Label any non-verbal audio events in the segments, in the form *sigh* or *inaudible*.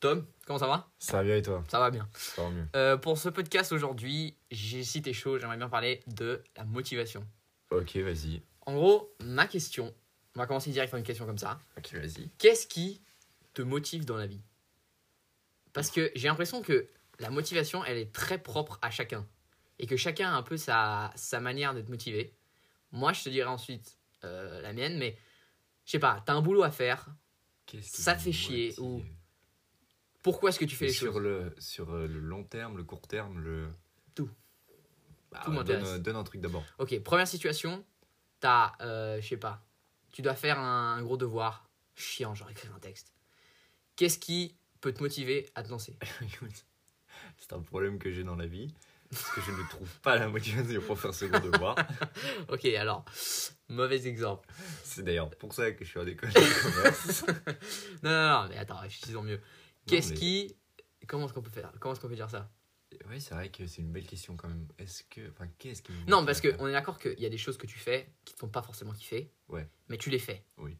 Tom, comment ça va? Ça va bien et toi? Ça va bien. Ça va mieux. Euh, pour ce podcast aujourd'hui, j'ai cité chaud, j'aimerais bien parler de la motivation. Ok, vas-y. En gros, ma question, on va commencer direct par une question comme ça. Ok, vas-y. Qu'est-ce qui te motive dans la vie? Parce que j'ai l'impression que la motivation, elle est très propre à chacun. Et que chacun a un peu sa, sa manière d'être motivé. Moi, je te dirai ensuite euh, la mienne, mais je sais pas, t'as un boulot à faire. Ça te fait chier, ou Pourquoi est-ce que tu fais les sur choses le sur euh, le long terme, le court terme, le Tout. Bah, Tout donne, m'intéresse. euh, donne un truc d'abord. Ok, première situation, t'as, euh, je sais pas, tu dois faire un, un gros devoir. Chiant, genre écrire un texte. Qu'est-ce qui peut te motiver à te lancer? *laughs* Écoute, c'est un problème que j'ai dans la vie. Parce que je ne trouve pas la motivation pour faire ce gros devoir. *laughs* Ok, alors, mauvais exemple. C'est d'ailleurs pour ça que je suis à l'école de *laughs* commerce. Non, non, non, mais attends, réfléchissons mieux. Qu'est-ce mais- qui. Comment est-ce qu'on peut faire Comment est-ce qu'on peut dire ça? Oui, c'est vrai que c'est une belle question quand même. Est-ce que. Enfin, qu'est-ce qui Non, parce qu'on est d'accord qu'il y a des choses que tu fais qui te font pas forcément kiffer. Ouais. Mais tu les fais. Oui.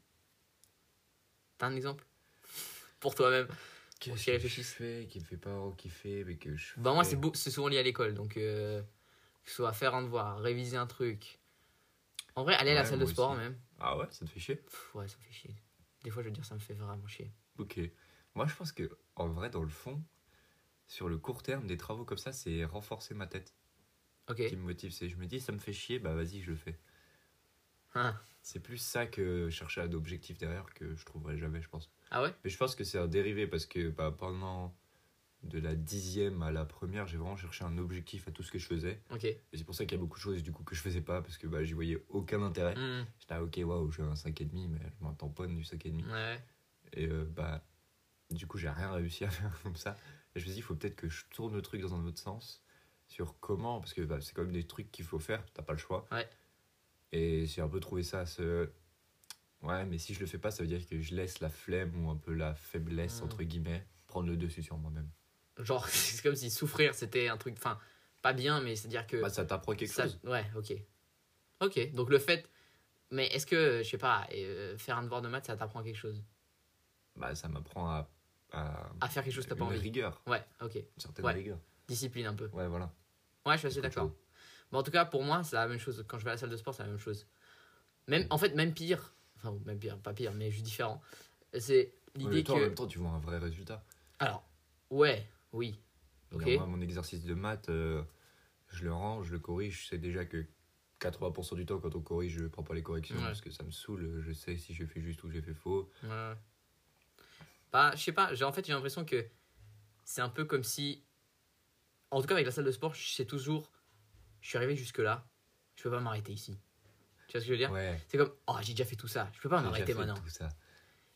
T'as un exemple? Pour toi-même Qu'est-ce que je fais qui me fait pas kiffer, mais que je. Bah, moi, c'est beau- c'est souvent lié à l'école. Donc, euh, que ce soit faire un devoir, réviser un truc. En vrai, aller à la Ouais, salle de sport, aussi. même. Ah ouais, ça te fait chier? Pff, ouais, ça me fait chier. Des fois, je veux dire, ça me fait vraiment chier. Ok. Moi, je pense que, en vrai, dans le fond, sur le court terme, des travaux comme ça, c'est renforcer ma tête Ok. qui me motive. C'est, je me dis, ça me fait chier, bah vas-y, je le fais. Ah, C'est plus ça que chercher un objectif derrière que je trouverai jamais, je pense. Ah ouais? Mais je pense que c'est un dérivé parce que bah, pendant de la dixième à la première, j'ai vraiment cherché un objectif à tout ce que je faisais. Ok. Et c'est pour ça qu'il y a beaucoup de choses du coup que je faisais pas parce que bah, j'y voyais aucun intérêt. Hmm, J'étais là, ok, waouh, j'ai un 5,5, mais je m'en tamponne du 5,5. Ouais. Et euh, bah, du coup, j'ai rien réussi à faire *laughs* comme ça. Et je me suis dit, il faut peut-être que je tourne le truc dans un autre sens sur comment, parce que bah, c'est quand même des trucs qu'il faut faire, t'as pas le choix. Ouais. Et j'ai un peu trouvé ça, ce. Ouais, mais si je le fais pas, ça veut dire que je laisse la flemme ou un peu la faiblesse, entre guillemets, prendre le dessus sur moi-même. Genre, *laughs* c'est comme si souffrir, c'était un truc. Enfin, pas bien, mais c'est-à-dire que. Bah, ça t'apprend quelque ça- chose. Ouais, ok. Ok, donc le fait. Mais est-ce que, je sais pas, euh, faire un devoir de maths, ça t'apprend quelque chose? Bah, ça m'apprend à. À... À faire quelque chose que t'as pas envie rigueur, Ouais, ok. une certaine Ouais. rigueur. Discipline un peu. Ouais, voilà. Ouais, je suis assez d'accord. Bon, en tout cas, pour moi, c'est la même chose. Quand je vais à la salle de sport, c'est la même chose. Même, en fait, même pire. Enfin, même pire, pas pire, mais juste différent. C'est l'idée toi, en que. même temps, tu vois un vrai résultat. Alors, ouais, oui. Ok. Moi, mon exercice de maths, euh, je le rends, je le corrige. Je sais déjà que 80% du temps, quand on corrige, je prends pas les corrections Ouais. parce que ça me saoule. Je sais si j'ai fait juste ou j'ai fait faux. Ouais. Bah, je sais pas, j'ai en fait j'ai l'impression que c'est un peu comme si. En tout cas, avec la salle de sport, sais toujours. Je suis arrivé jusque-là, je peux pas m'arrêter ici. Tu vois ce que je veux dire? Ouais. C'est comme, oh, j'ai déjà fait tout ça, je peux pas m'arrêter maintenant. Tout ça.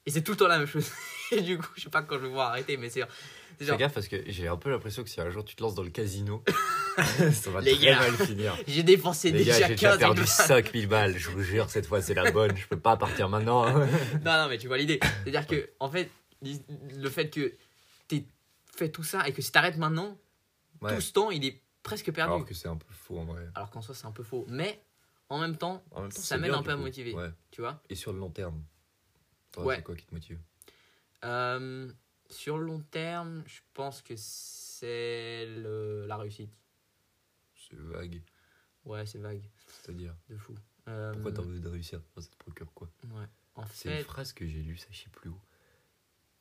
Et c'est tout le temps la même chose. *laughs* Et du coup, je sais pas quand je vais pouvoir arrêter, mais c'est. c'est Fais genre, gaffe parce que j'ai un peu l'impression que si un jour tu te lances dans le casino, *laughs* ça va Les très gars. mal finir. *laughs* j'ai dépensé Les déjà gars, j'ai déjà 15 perdu balles. 5000 balles. Je vous jure, cette fois c'est la bonne. Je peux pas partir maintenant. Non, non, mais tu vois l'idée. C'est-à-dire que, en fait, le fait que t'aies fait tout ça et que si t'arrêtes maintenant, Ouais. tout ce temps, il est presque perdu. Alors que c'est un peu faux en vrai. Alors qu'en soi, c'est un peu faux. Mais en même temps, En même temps, Ça m'aide un peu à coup. motiver. Ouais. tu vois. Et sur le long terme, Ouais. c'est quoi qui te motive? Euh, sur le long terme, je pense que c'est le- la réussite. C'est vague. Ouais, c'est vague, C'est-à-dire, de fou. Euh, pourquoi t'as envie de réussir Ça te procure quoi? Ouais. En C'est une phrase que j'ai lue, ça je sais plus où.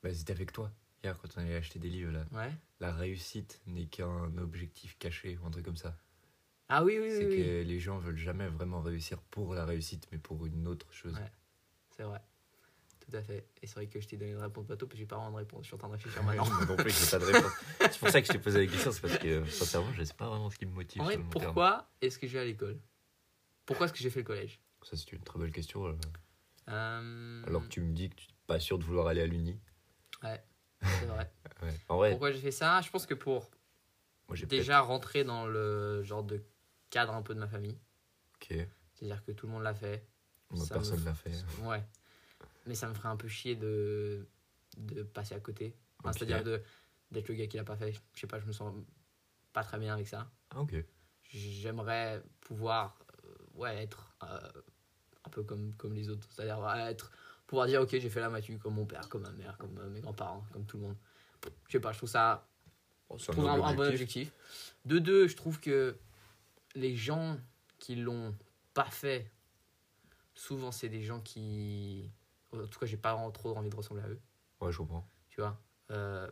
Bah, c'était avec toi, hier, quand on allait acheter des livres là. ouais. La réussite n'est qu'un objectif caché, ou un truc comme ça. Ah oui, oui, oui, c'est oui. que les gens veulent jamais vraiment réussir pour la réussite, mais pour une autre chose. Ouais. C'est vrai. Tout à fait. Et c'est vrai que je t'ai donné une réponse bateau, puis j'ai pas vraiment de réponse. Je suis en train de réfléchir *laughs* maintenant. non plus, j'ai pas de réponse. c'est pour ça que je t'ai posé la question, c'est parce que euh, sincèrement, je sais pas vraiment ce qui me motive. En vrai, pourquoi est-ce que je vais à l'école? Pourquoi est-ce que j'ai fait le collège? Ça, c'est une très belle question. euh. Euh, Alors que tu me dis que tu n'es pas sûr de vouloir aller à l'uni. C'est vrai. *laughs* Ouais. En vrai, Pourquoi j'ai fait ça? Je pense que pour moi déjà rentrer dans le genre de cadre un peu de ma famille. Ok. C'est-à-dire que tout le monde l'a fait. Moi, me personne f- l'a fait. Ouais. Mais ça me ferait un peu chier de, de passer à côté. Enfin. C'est-à-dire de- d'être le gars qui l'a pas fait. Je sais pas, je me sens pas très bien avec ça. Ah, ok. J'aimerais pouvoir euh, ouais, être euh, un peu comme, comme les autres. C'est-à-dire être, pouvoir dire ok, j'ai fait la matu comme mon père, comme ma mère, comme euh, mes grands-parents, comme tout le monde. je sais pas, je trouve ça je trouve un, bon objectif. De deux, je trouve que les gens qui l'ont pas fait, souvent c'est des gens qui. En tout cas, j'ai pas trop envie de ressembler à eux, Ouais, je comprends. tu vois. Euh,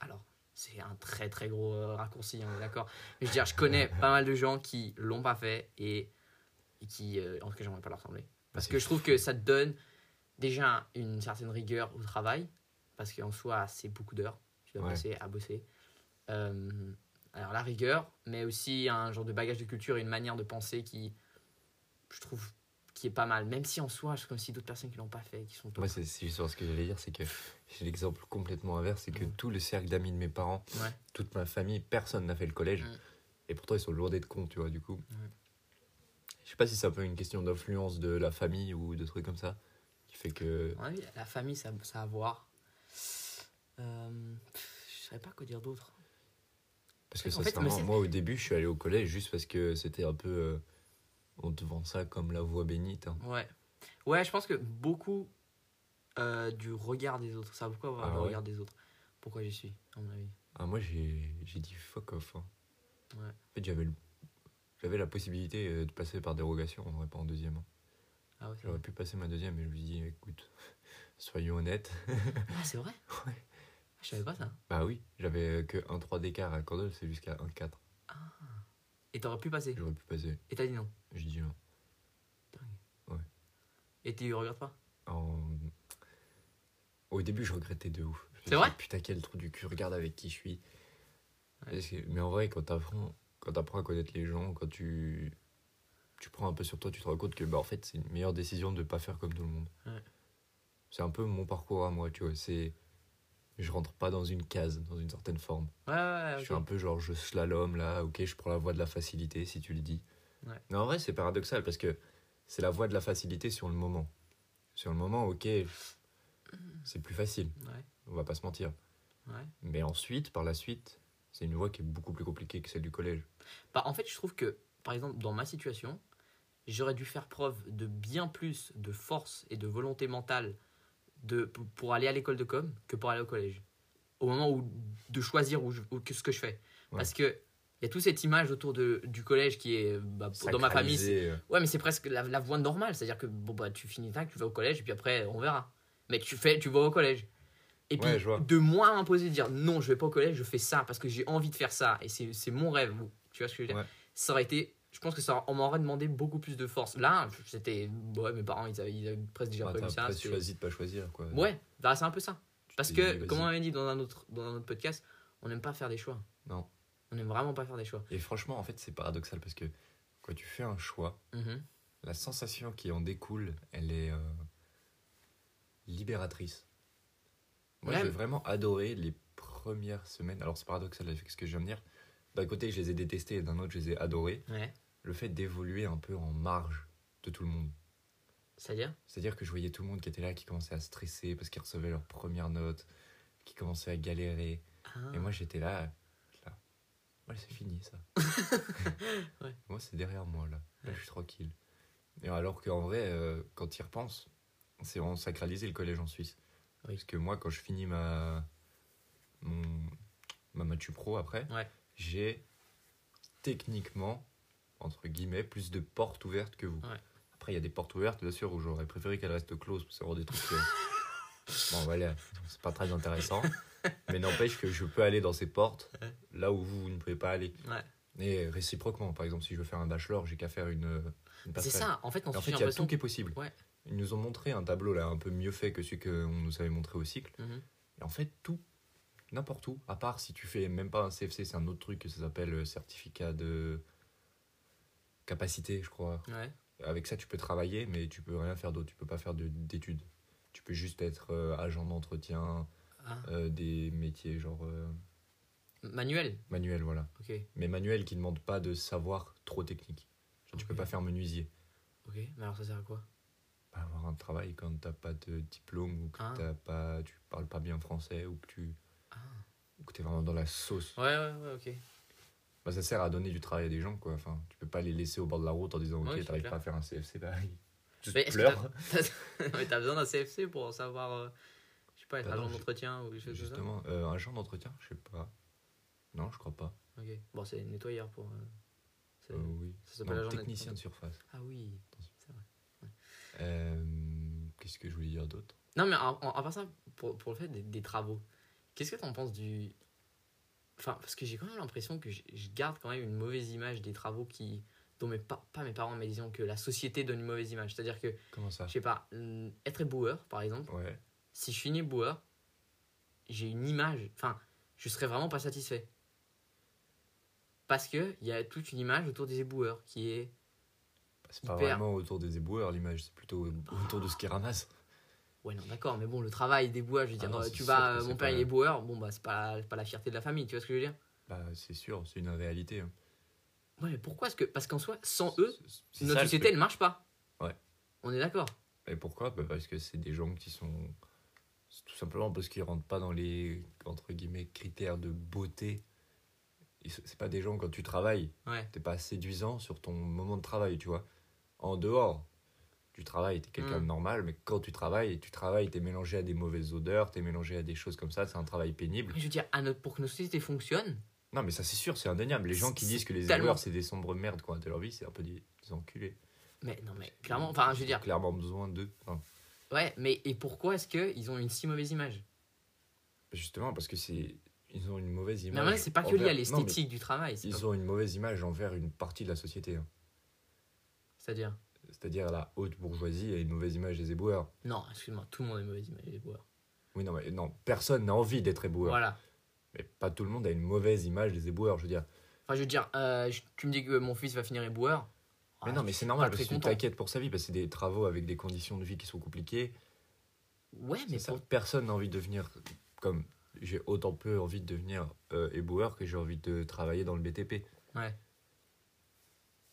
alors, c'est un très très gros euh, raccourci, on est d'accord. Mais je veux dire, je connais *laughs* pas mal de gens qui l'ont pas fait et, et qui, euh, en tout cas, j'aimerais pas leur ressembler. Parce que je trouve que ça te donne déjà une certaine rigueur au travail, parce qu'en soi, c'est beaucoup d'heures. Tu dois Ouais. passer à bosser. Euh, alors, la rigueur, mais aussi un genre de bagage de culture et une manière de penser qui, je trouve, qui est pas mal. Même si en soi, je comme si d'autres personnes qui l'ont pas fait, qui sont. Moi, c'est c'est juste ce que j'allais dire, c'est que j'ai l'exemple complètement inverse, c'est que Ouais. tout le cercle d'amis de mes parents, Ouais. toute ma famille, personne n'a fait le collège. Mm. Et pourtant, ils sont lourdés de con, tu vois, du coup. Je sais pas si c'est un peu une question d'influence de la famille ou de trucs comme ça, fait que... La famille, ça, ça a à voir. Euh, pff, je savais pas quoi dire d'autre. Parce que En fait, moi, au début, je suis allé au collège juste parce que c'était un peu... euh, on te vend ça comme la voie bénite. hein. Ouais. Ouais, je pense que beaucoup euh, du regard des autres. Ça a beaucoup à voir Ah le ouais? regard des autres. Pourquoi j'y suis, à mon avis. Ah, moi, j'ai dit fuck off. hein. Ouais. En fait, j'avais la possibilité de passer par dérogation, en vrai, pas en deuxième. Ah ouais, J'aurais pu passer ma deuxième, mais je me suis dit, écoute, *laughs* soyons honnêtes. Ah, c'est vrai *laughs* Ouais. Je savais pas ça. Bah oui, j'avais que 1-3 d'écart à Cordel, c'est jusqu'à 1-4. Et t'aurais pu passer. J'aurais pu passer. Et t'as dit non. Je dis non. Et tu regardes pas En... Au début, je regrettais de ouf. C'est vrai dit, Putain, quel trou du cul, regarde avec qui je suis. Ouais. Mais en vrai, quand t'apprends, quand t'apprends à connaître les gens, quand tu... tu prends un peu sur toi, tu te rends compte que bah, en fait, c'est une meilleure décision de ne pas faire comme tout le monde. Ouais. C'est un peu mon parcours à moi, tu vois. C'est... Je rentre pas dans une case, dans une certaine forme. Ouais, ouais, ouais. Je suis un peu genre, je slalom là, ok, je prends la voie de la facilité si tu le dis. Mais en vrai, c'est paradoxal parce que c'est la voie de la facilité sur le moment. Sur le moment, ok, *clears throat* c'est plus facile, on va pas se mentir. Mais ensuite, par la suite, c'est une voie qui est beaucoup plus compliquée que celle du collège. Bah, en fait, je trouve que, par exemple, dans ma situation, j'aurais dû faire preuve de bien plus de force et de volonté mentale de, pour- aller à l'école de com que pour aller au collège. Au moment où de choisir où je- où- que ce que je fais. Ouais. Parce que il y a toute cette image autour de, du collège qui est, bah, dans ma famille, euh, ouais, mais c'est presque la, la voie normale. C'est-à-dire que bon, bah, tu finis tac, tu vas au collège, et puis après, on verra. Mais tu fais, tu vas au collège. Et puis, Ouais, je vois. de moi imposer de dire non, je vais pas au collège, je fais ça parce que j'ai envie de faire ça. Et c'est mon rêve. Tu vois ce que je veux dire? Ouais. Ça aurait été. Je pense que ça, on m'aurait demandé beaucoup plus de force. Là, c'était. Ouais, mes parents, ils avaient, ils avaient presque déjà bah, prévu ça. c'est- choisi de pas choisir, quoi. Ouais, bah, c'est un peu ça. Tu Parce que, dit, comme on avait dit dans un autre, dans un autre podcast, on n'aime pas faire des choix. Non. On n'aime vraiment pas faire des choix. Et franchement, en fait, c'est paradoxal parce que quand tu fais un choix, Mhm. la sensation qui en découle, elle est euh, libératrice. Moi, Ouais. j'ai vraiment adoré les premières semaines. Alors, c'est paradoxal avec ce que je viens de dire. D'un côté, je les ai détestés et d'un autre, je les ai adorés. Ouais. Le fait d'évoluer un peu en marge de tout le monde. C'est-à-dire? C'est-à-dire que je voyais tout le monde qui était là, qui commençait à stresser parce qu'ils recevaient leurs premières notes, qui commençaient à galérer. Ah. Et moi, j'étais là, là. Ouais, c'est fini ça. *laughs* Ouais. Moi, c'est derrière moi là. Là, Ouais. je suis tranquille. Et alors qu'en vrai, euh, quand tu y repenses, c'est vraiment sacralisé le collège en Suisse. Oui. Parce que moi, quand je finis ma, mon, ma Matu Pro après, Ouais. j'ai techniquement, entre guillemets, plus de portes ouvertes que vous. Ouais. Après, il y a des portes ouvertes, bien sûr, où j'aurais préféré qu'elles restent closes, c'est vraiment des trucs. que- *laughs* bon, voilà, c'est pas très intéressant. mais n'empêche que je peux aller dans ces portes là où vous ne pouvez pas aller. Ouais. Et réciproquement, par exemple, si je veux faire un bachelor, j'ai qu'à faire une, une C'est ça, en fait, on en fait, il y a tout qui est possible. Ouais. Ils nous ont montré un tableau là un peu mieux fait que celui qu'on nous avait montré au cycle. Mhm. Et en fait, tout, n'importe où, à part si tu fais même pas un CFC, c'est un autre truc que ça s'appelle euh, certificat de capacité, je crois. Ouais. Avec ça, tu peux travailler, mais tu peux rien faire d'autre. Tu peux pas faire de- d'études. Tu peux juste être euh, agent d'entretien, Ah. euh, des métiers genre euh, Manuel manuel, voilà. Mais manuel qui ne demande pas de savoir trop technique. Genre, Tu peux pas faire menuisier. ok. Mais alors ça sert à quoi? Pas avoir un travail quand t'as pas de diplôme ou que Ah. t'as pas, tu parles pas bien français ou que tu Ah. ou que t'es vraiment dans la sauce. Ouais, ouais, ouais, ok. Bah, ça sert à donner du travail à des gens quoi. Enfin, tu peux pas les laisser au bord de la route en disant ok t'arrives pas à faire un CFC, bah ils juste *laughs* Mais t'as besoin d'un CFC pour savoir. euh, Je sais pas, être Bah agent je- d'entretien ou des choses comme ça Justement, euh, genre d'entretien, je sais pas. Non, je crois pas. Ok. Bon, c'est nettoyeur pour. euh, Euh, oui. ça s'appelle agent technicien de surface. Ah oui, c'est vrai. Qu'est-ce que je voulais dire d'autre? Non, mais en- à part ça, pour, pour le fait des, des travaux, qu'est-ce que tu en penses du. Enfin, parce que j'ai quand même l'impression que je, je garde quand même une mauvaise image des travaux qui. dont mes pa- pas mes parents, mais disons que la société donne une mauvaise image. C'est-à-dire que, Comment ça? je sais pas, hum, être éboueur, par exemple, Ouais. si je suis éboueur, j'ai une image. Enfin, je serais vraiment pas satisfait. Parce qu'il y a toute une image autour des éboueurs qui est. C'est pas Hyper. vraiment autour des éboueurs l'image, c'est plutôt autour de ce qu'ils ramassent. Ouais, non, d'accord, mais bon, le travail d'éboueur, je veux Ah dire, non, euh, tu vas, euh, mon père pas- il est éboueur, bon, bah, c'est pas, pas la fierté de la famille, tu vois ce que je veux dire? Bah, c'est sûr, c'est une réalité. hein. Ouais, mais pourquoi est-ce que. Parce qu'en soi, sans eux, notre ça, société, elle marche pas. Ouais. On est d'accord. Et pourquoi? Bah, Parce que c'est des gens qui sont. Tout simplement parce qu'ils rentrent pas dans les entre guillemets critères de beauté. C'est pas des gens quand tu travailles, Ouais. t'es pas séduisant sur ton moment de travail, tu vois. En dehors du travail, t'es quelqu'un Mm. de normal, mais quand tu travailles, tu travailles, t'es mélangé à des mauvaises odeurs, t'es mélangé à des choses comme ça, c'est un travail pénible. Mais je veux dire, à notre, pour que notre société fonctionne, Non, mais ça c'est sûr, c'est indéniable. Les gens qui disent que les tellement- éboueurs c'est des sombres merdes quoi, de leur vie, c'est un peu des, des enculés. mais non, mais clairement, enfin, je veux dire, clairement besoin d'eux. Enfin, ouais, mais et pourquoi est-ce qu'ils ont une si mauvaise image? Justement parce que c'est ils ont une mauvaise Mais image. avis, c'est pas que lié à mais l'esthétique du travail, Ils pas- ont une mauvaise image envers une partie de la société. hein. c'est-à-dire? C'est-à-dire la haute bourgeoisie a une mauvaise image des éboueurs. Non, excuse-moi, tout le monde a une mauvaise image des éboueurs. Oui, non, mais non, personne n'a envie d'être éboueur. Voilà. Mais pas tout le monde a une mauvaise image des éboueurs, je veux dire. Enfin, je veux dire, euh, tu me dis que mon fils va finir éboueur. Mais Ah, non, mais je c'est normal parce que tu t'inquiètes pour sa vie, parce que c'est des travaux avec des conditions de vie qui sont compliquées. Ouais, mais Mais ça, pour- personne n'a envie de devenir comme. J'ai autant peu envie de devenir euh, éboueur que j'ai envie de travailler dans le BTP. Ouais.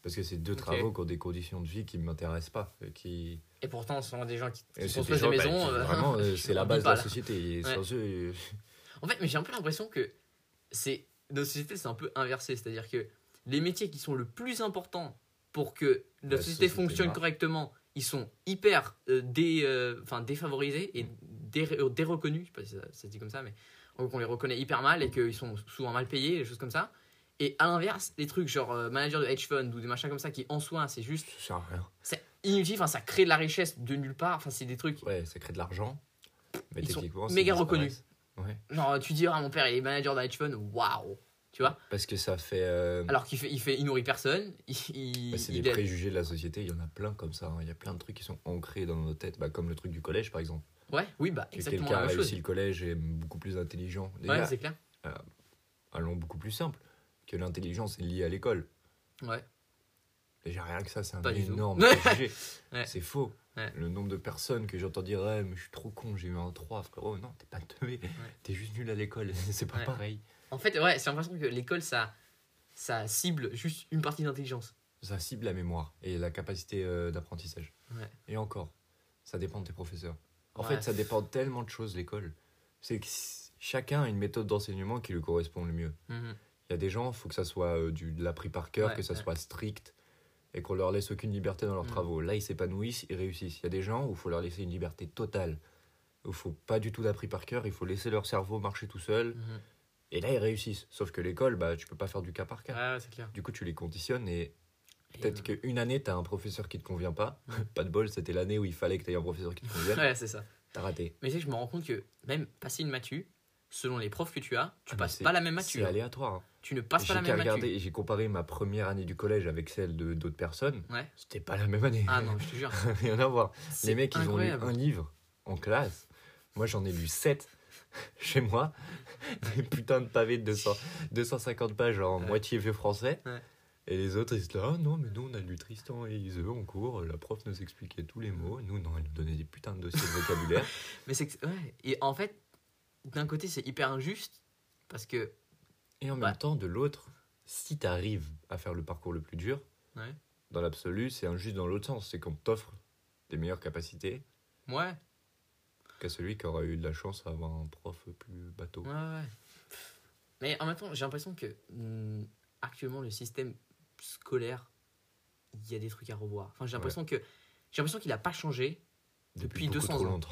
Parce que c'est deux travaux qui ont des conditions de vie qui ne m'intéressent pas. euh, Qui... Et pourtant, ce sont des gens qui, qui construisent des des bah, maisons. qui, euh, vraiment, euh, *laughs* c'est la on base de la société. Et Ouais. sans eux, En fait, mais j'ai un peu l'impression que c'est notre société, c'est un peu inversé. C'est-à-dire que les métiers qui sont le plus importants pour que La société société fonctionne correctement, ils sont hyper euh, dé, euh, défavorisés et dé, euh, déreconnus. Je sais pas si ça, ça se dit comme ça, mais en gros, qu'on les reconnaît hyper mal et qu'ils sont souvent mal payés, des choses comme ça. Et à l'inverse, les trucs genre euh, manager de hedge fund ou des machins comme ça qui en soi, c'est juste ça sert à rien. c'est inutile. Enfin, ça crée de la richesse de nulle part. Enfin, c'est des trucs. Ouais, ça crée de l'argent. Mais Ils sont méga reconnus. Ouais. Genre, tu dis, ah, mon père il est manager d'un hedge fund, waouh, tu vois. Parce que ça fait. euh, Alors qu'il fait, il fait, il nourrit personne. Il, bah, c'est des préjugés de la société, il y en a plein comme ça. hein. Il y a plein de trucs qui sont ancrés dans nos têtes, bah, comme le truc du collège par exemple. Ouais, oui, bah Que exactement quelqu'un a réussi le collège et est beaucoup plus intelligent. Ouais, Déjà, c'est clair. allons beaucoup plus simple. Que l'intelligence est liée à l'école. Ouais. Déjà rien que ça, c'est un Pas énorme préjugé. *laughs* Ouais. C'est faux. Ouais. Le nombre de personnes que j'entends dire ouais, mais je suis trop con, j'ai eu un 3, frérot. Non, t'es pas teubé. T'es juste nul à l'école. *laughs* c'est pas Ouais. pareil. En fait, ouais, c'est l'impression que l'école, ça, ça cible juste une partie d'intelligence. Ça cible la mémoire et la capacité euh, d'apprentissage. Et encore, ça dépend de tes professeurs. En fait, ça dépend tellement de choses, l'école. C'est que chacun a une méthode d'enseignement qui lui correspond le mieux. Mhm. Il y a des gens, il faut que ça soit euh, du, de l'appris par cœur, Ouais, que ça ouais. soit strict et qu'on leur laisse aucune liberté dans leurs Mhm. travaux. Là, ils s'épanouissent, ils réussissent. Il y a des gens où il faut leur laisser une liberté totale. Où il faut pas du tout d'appris par cœur, il faut laisser leur cerveau marcher tout seul. Mhm. Et là, ils réussissent. Sauf que l'école, bah, tu peux pas faire du cas par cas. Clair. Du coup, tu les conditionnes et peut-être euh, qu'une année, tu as un professeur qui te convient pas. Mhm. *laughs* pas de bol, c'était l'année où il fallait que tu aies un professeur qui te convienne. Ouais, c'est ça. T'as raté. Mais tu sais je me rends compte que même passer une matu, selon les profs que tu as, tu Ah, mais passes pas la même matu. C'est aléatoire. hein. Tu ne passes pas la même matu. regarder, j'ai comparé ma première année du collège avec celle de d'autres personnes. Ouais. C'était pas la même année. Ah non, je te jure. *laughs* Rien à voir. Les mecs, ils ont lu un livre en classe. Moi, j'en ai lu 7 *laughs* chez moi. *laughs* Des putains de pavés de 200, 250 pages en Ouais. moitié vieux français. Ouais. Et les autres, ils se disent Ah non, mais nous, on a lu Tristan et Iseux en cours. La prof nous expliquait tous les mots. Nous, non, elle nous donnait des putains de dossiers de vocabulaire. Mais c'est ouais. Et en fait, d'un côté, c'est hyper injuste parce que, Et en même temps, de l'autre, si tu arrives à faire le parcours le plus dur, Ouais. dans l'absolu, c'est injuste dans l'autre sens. C'est qu'on t'offre des meilleures capacités ouais, qu'à celui qui aura eu de la chance à avoir un prof plus bateau. Ouais, ouais. Mais en même temps, j'ai l'impression que hum, actuellement, le système scolaire, il y a des trucs à revoir. Enfin, j'ai l'impression que j'ai l'impression qu'il n'a pas changé. Depuis beaucoup 200 trop ans. longtemps.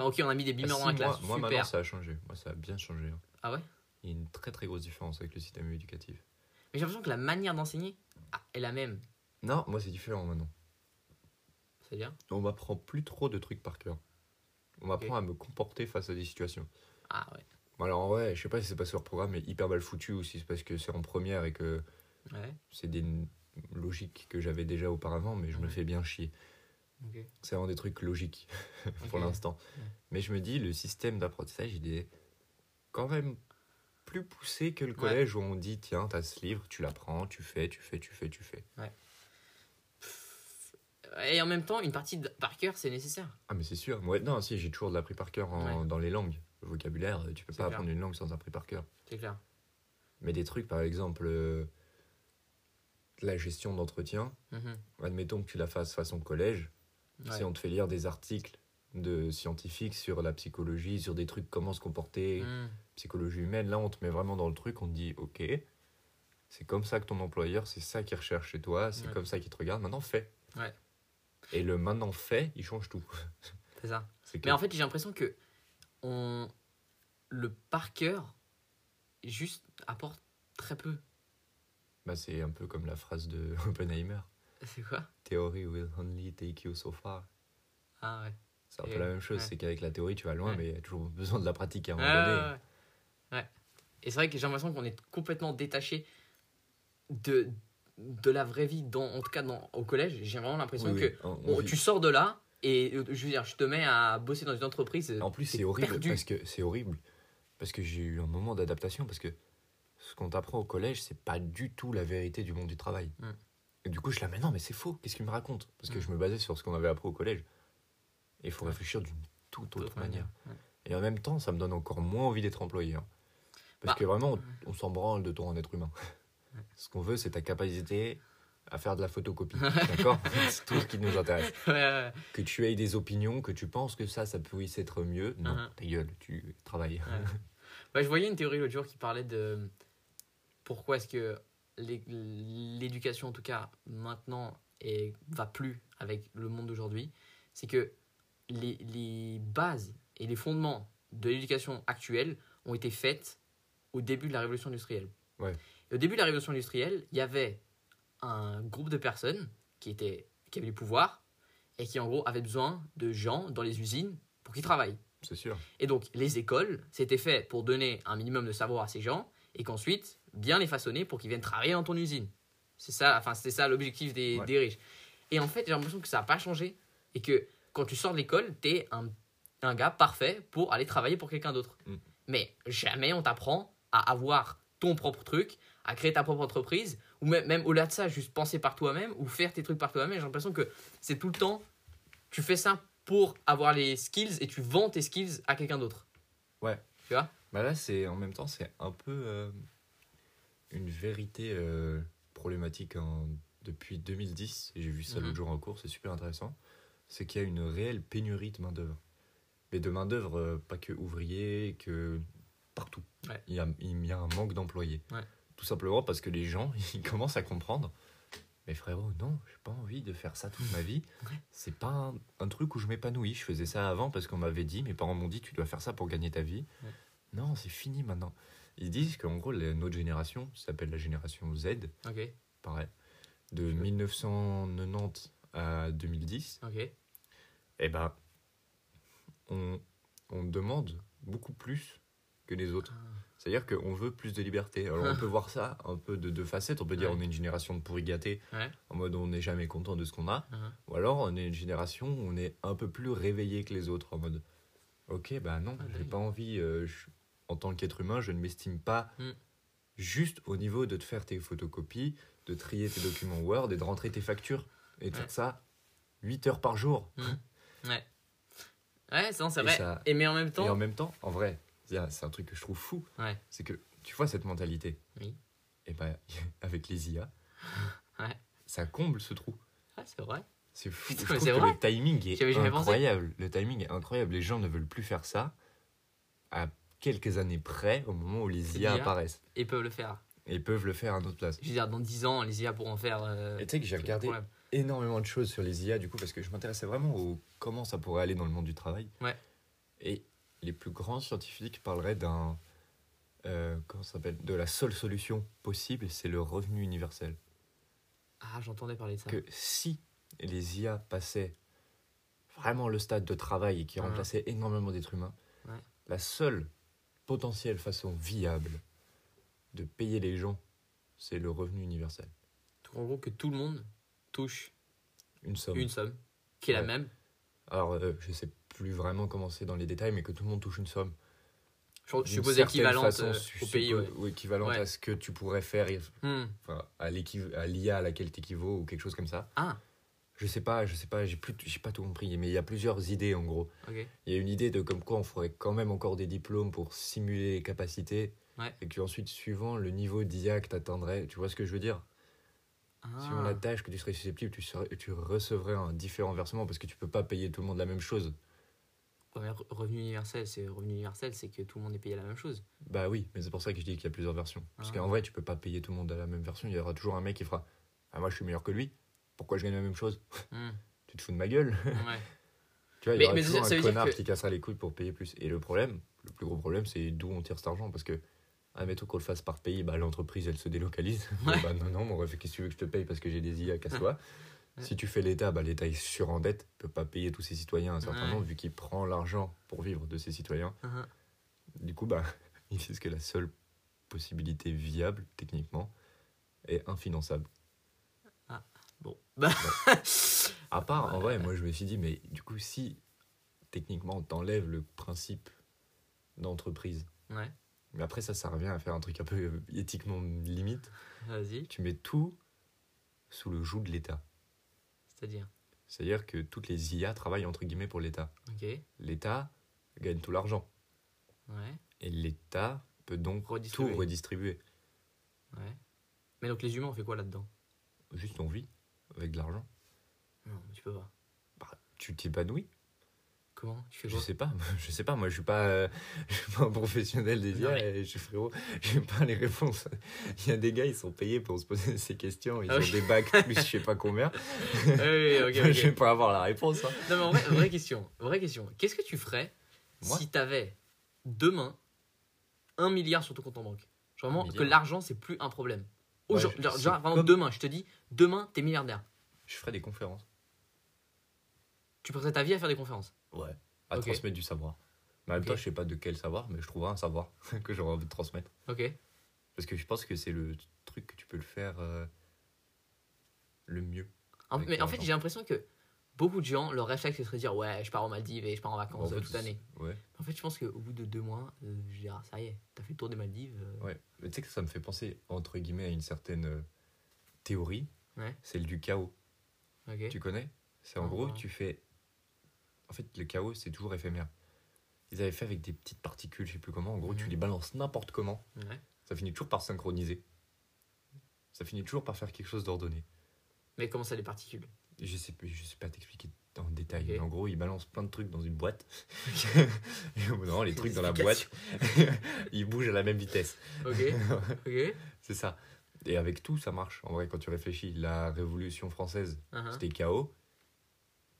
Enfin, ok, on a mis des Ah, beamers si, dans la moi, classe. moi, super. maintenant, ça a changé. Moi, ça a bien changé. hein. Ah ouais? Il y a une très très grosse différence avec le système éducatif. Mais j'ai l'impression que la manière d'enseigner ah, est la même. Non, moi, c'est différent maintenant. C'est-à-dire? On m'apprend plus trop de trucs par cœur. On m'apprend à me comporter face à des situations. Ah ouais. Bon, Alors, ouais, je sais pas si c'est parce que leur programme est hyper mal foutu ou si c'est parce que c'est en première et que Ouais. c'est des n- logiques que j'avais déjà auparavant, mais je me Ouais. fais bien chier. C'est vraiment des trucs logiques *laughs* pour l'instant. Ouais. Mais je me dis, le système d'apprentissage, il est quand même plus poussé que le Ouais. collège où on dit tiens, t'as ce livre, tu l'apprends, tu fais, tu fais, tu fais, tu fais. Et en même temps, une partie de par cœur, c'est nécessaire. Ah, mais c'est sûr. Moi, non, si, j'ai toujours de l'appris par cœur en- dans les langues. Le vocabulaire, tu peux pas clair. apprendre une langue sans appris par cœur. C'est clair. Mais des trucs, par exemple, euh, la gestion d'entretien, Mhm. admettons que tu la fasses façon collège, Ouais. si on te fait lire des articles de scientifiques sur la psychologie, sur des trucs comment se comporter, Mhm. psychologie humaine, là on te met vraiment dans le truc, on te dit ok, c'est comme ça que ton employeur, c'est ça qu'il recherche chez toi, c'est Ouais. comme ça qu'il te regarde, maintenant fais. Ouais. Et le maintenant fait, il change tout. *laughs* C'est ça. Mais en fait, j'ai l'impression que on... le par cœur juste apporte très peu. bah, c'est un peu comme la phrase de *laughs* Oppenheimer. *laughs* C'est quoi? Theory will only take you so far. Ah ouais. C'est un Et peu la même chose, ouais. c'est qu'avec la théorie tu vas loin, Ouais. mais il y a toujours besoin de la pratique à un moment donné. ouais. Et c'est vrai que j'ai l'impression qu'on est complètement détaché de, de la vraie vie, dans, en tout cas dans, au collège. J'ai vraiment l'impression Oui, que oui, on- on on- vit- tu sors de là et euh, je veux dire, je te mets à bosser dans une entreprise. En plus, c'est horrible perdu. parce que c'est horrible parce que j'ai eu un moment d'adaptation parce que ce qu'on t'apprend au collège, c'est pas du tout la vérité du monde du travail. Mm. Et du coup, je la mais non, mais c'est faux. Qu'est-ce qu'il me raconte? Parce que Mm. je me basais sur ce qu'on avait appris au collège. Et il faut Ouais. réfléchir d'une toute autre manière. Et en même temps, ça me donne encore moins envie d'être employé. hein. Parce Bah, que vraiment, on, on s'en branle de toi en être humain. *laughs* Ce qu'on veut, c'est ta capacité à faire de la photocopie. *laughs* D'accord? C'est tout ce qui nous intéresse. Ouais, ouais, ouais. Que tu aies des opinions, que tu penses que ça, ça puisse être mieux. Non, Mhm. ta gueule, tu travailles. *laughs* Ouais, je voyais une théorie l'autre jour qui parlait de pourquoi est-ce que l'éducation, en tout cas maintenant, et va plus avec le monde d'aujourd'hui. C'est que les, les bases et les fondements de l'éducation actuelle ont été faites au début de la révolution industrielle. Ouais. Et au début de la révolution industrielle, il y avait un groupe de personnes qui, étaient, qui avaient du pouvoir et qui en gros avaient besoin de gens dans les usines pour qu'ils travaillent. C'est sûr. Et donc, les écoles, c'était fait pour donner un minimum de savoir à ces gens et qu'ensuite, bien les façonner pour qu'ils viennent travailler dans ton usine. C'est ça, enfin, c'était ça l'objectif des, Ouais. des riches. Et en fait, j'ai l'impression que ça n'a pas changé et que quand tu sors de l'école, t'es un, un gars parfait pour aller travailler pour quelqu'un d'autre. Mm. Mais jamais on t'apprend à avoir ton propre truc, à créer ta propre entreprise, ou même, même au-delà de ça, juste penser par toi-même ou faire tes trucs par toi-même. J'ai l'impression que c'est tout le temps, tu fais ça pour avoir les skills et tu vends tes skills à quelqu'un d'autre. Bah là, c'est en même temps, c'est un peu euh, une vérité euh, problématique en- depuis 2010. et J'ai vu ça Mhm. l'autre jour en cours, c'est super intéressant. C'est qu'il y a une réelle pénurie de main-d'œuvre. Mais de main-d'œuvre, euh, pas que ouvriers, que partout. Ouais. Il, y a, il y a un manque d'employés. Ouais. Tout simplement parce que les gens, *laughs* ils commencent à comprendre. Mais frérot, non, j'ai pas envie de faire ça toute ma vie. *laughs* C'est pas un, un truc où je m'épanouis. Je faisais ça avant parce qu'on m'avait dit, mes parents m'ont dit, tu dois faire ça pour gagner ta vie. Ouais. Non, c'est fini maintenant. Ils disent qu'en gros, la- notre génération, s'appelle la génération Z, Ok, pareil, de 1990 à 2010, ok. eh ben, on, on demande beaucoup plus que les autres. Ah. C'est-à-dire qu'on veut plus de liberté. Alors on *laughs* peut voir ça un peu de deux facettes. On peut dire Ouais. on est une génération de pourri gâtés, Ouais. en mode on n'est jamais content de ce qu'on a. Mhm. Ou alors on est une génération où on est un peu plus réveillé que les autres, en mode ok, bah non, Ah, j'ai pas envie, euh, je- en tant qu'être humain, je ne m'estime pas Mm. juste au niveau de te faire tes photocopies, de trier tes documents Word et de rentrer tes factures. Et de Ouais. faire ça 8 heures par jour. Ouais. Ouais, c'est Et vrai. ça- Et mais en même Et temps. en même temps, en vrai, c'est un truc que je trouve fou. Ouais. C'est que tu vois cette mentalité. Oui. Et ben *laughs* avec les IA, *laughs* Ouais. ça comble ce trou. Ah, c'est vrai. C'est fou. Putain, je que le timing est incroyable. Le timing est incroyable. Les gens ne veulent plus faire ça à quelques années près, au moment où les IA apparaissent. Et peuvent le faire. Et peuvent le faire à notre place. Je veux dire, dans 10 ans, les IA pourront faire. euh, Et tu sais que j'ai regardé problème. énormément de choses sur les IA, du coup, parce que je m'intéressais vraiment au comment ça pourrait aller dans le monde du travail. Ouais. Et les plus grands scientifiques parleraient d'un. euh, comment ça s'appelle De la seule solution possible, c'est le revenu universel. Ah, j'entendais parler de ça. Que si les IA passaient vraiment le stade de travail et qui Ouais. remplaçaient énormément d'êtres humains, Ouais. la seule potentielle façon viable de payer les gens, c'est le revenu universel. Donc, en gros, que tout le monde touche Une somme. une somme qui est la même. Alors, euh, je sais plus vraiment comment c'est dans les détails, mais que tout le monde touche une somme. Je suppose équivalente façon, euh, je au pays. suppose- Ouais. ou équivalente Ouais. à ce que tu pourrais faire, Hmm. à l'IA à laquelle tu équivaut ou quelque chose comme ça. Ah, Je sais pas, je sais pas, j'ai plus, j'ai pas tout compris, mais il y a plusieurs idées en gros. Il y a une idée de comme quoi on ferait quand même encore des diplômes pour simuler les capacités. Ouais. Et que ensuite, suivant le niveau d'IA que tu atteindrais, tu vois ce que je veux dire? Suivant Ah. la tâche que tu serais susceptible, tu, serais- tu recevrais un différent versement parce que tu peux pas payer tout le monde la même chose. Ouais, revenu universel, c'est revenu universel, c'est que tout le monde est payé la même chose. Bah oui, mais c'est pour ça que je dis qu'il y a plusieurs versions. Parce Ah. qu'en vrai, tu peux pas payer tout le monde à la même version. Il y aura toujours un mec qui fera Ah, moi je suis meilleur que lui, pourquoi je gagne la même chose Hmm. *laughs* Tu te fous de ma gueule Ouais. *laughs* Tu vois, il y aura mais toujours ça- ça un connard que- qui cassera les couilles pour payer plus. Et le problème, le plus gros problème, c'est d'où on tire cet argent. Parce que, admettons qu'on le fasse par pays, bah, l'entreprise, elle se délocalise. Ouais. *laughs* bah, non, non, mon qu'est-ce que tu veux que je te paye parce que j'ai des IA, casse-toi. Ouais. Si tu fais l'État, bah, l'État est surendette, peut pas payer tous ses citoyens un certain nombre, vu qu'il prend l'argent pour vivre de ses citoyens. Mhm. Du coup, bah, ils disent que la seule possibilité viable, techniquement, est infinançable. Bon. Bah. *laughs* À part, en vrai, moi je me suis dit, mais du coup, si techniquement t'enlèves le principe d'entreprise, ouais. mais après ça, ça revient à faire un truc un peu éthiquement limite, Vas-y. tu mets tout sous le joug de l'État. C'est-à-dire? C'est-à-dire que toutes les IA travaillent entre guillemets pour l'État. L'État gagne tout l'argent. Ouais. Et l'État peut donc Redistribuer. tout redistribuer. Ouais. Mais donc les humains, on fait quoi là-dedans? Juste on vit avec de l'argent. Non, tu peux pas. Bah, tu t'épanouis Comment? Tu fais Je sais pas, *laughs* je sais pas, moi je suis pas, euh, *laughs* je suis pas un professionnel des IA, et je suis frérot, *laughs* j'ai pas les réponses. Il y a des gars, ils sont payés pour se poser ces questions, ils Ah ont des bacs plus je sais pas combien. Oui, oui, ok, Je vais pas avoir la réponse. hein. Non, mais en vrai, vraie question. Vraie question. Qu'est-ce que tu ferais Moi si t'avais demain un milliard sur ton compte en banque? Genre Vraiment, que l'argent, c'est plus un problème. Ouais, Aujourd- je- genre, demain, je te dis, demain, t'es milliardaire. Je ferai des conférences. Tu passerais ta vie à faire des conférences? Ouais. À transmettre du savoir. Mais en même temps, je sais pas de quel savoir, mais je trouverai un savoir *laughs* que j'aurais envie de transmettre. Ok. Parce que je pense que c'est le truc que tu peux le faire euh, le mieux. En- mais en fait, j'ai l'impression que beaucoup de gens, leur réflexe, ce serait de dire Ouais, je pars aux Maldives et je pars en vacances En euh, fait, toute l'année. Ouais. En fait, je pense qu'au bout de deux mois, euh, je dirais Ah, ça y est, t'as fait le tour des Maldives. euh, Ouais. Mais tu sais que ça me fait penser, entre guillemets, à une certaine théorie. Ouais. Celle du chaos. Tu connais? C'est en gros, tu fais. En fait, le chaos, c'est toujours éphémère. Ils avaient fait avec des petites particules, je sais plus comment. En gros, tu Mhm. les balances n'importe comment. Ouais. Ça finit toujours par synchroniser. Ça finit toujours par faire quelque chose d'ordonné. Mais comment ça, les particules? Je sais, je sais pas t'expliquer en détail. Mais en gros, ils balancent plein de trucs dans une boîte. *laughs* Et au bout d'un moment, les trucs dans la boîte, *laughs* ils bougent à la même vitesse. *laughs* Ok. C'est ça. Et avec tout, ça marche. En vrai, quand tu réfléchis, la Révolution française, Uh-huh. c'était chaos.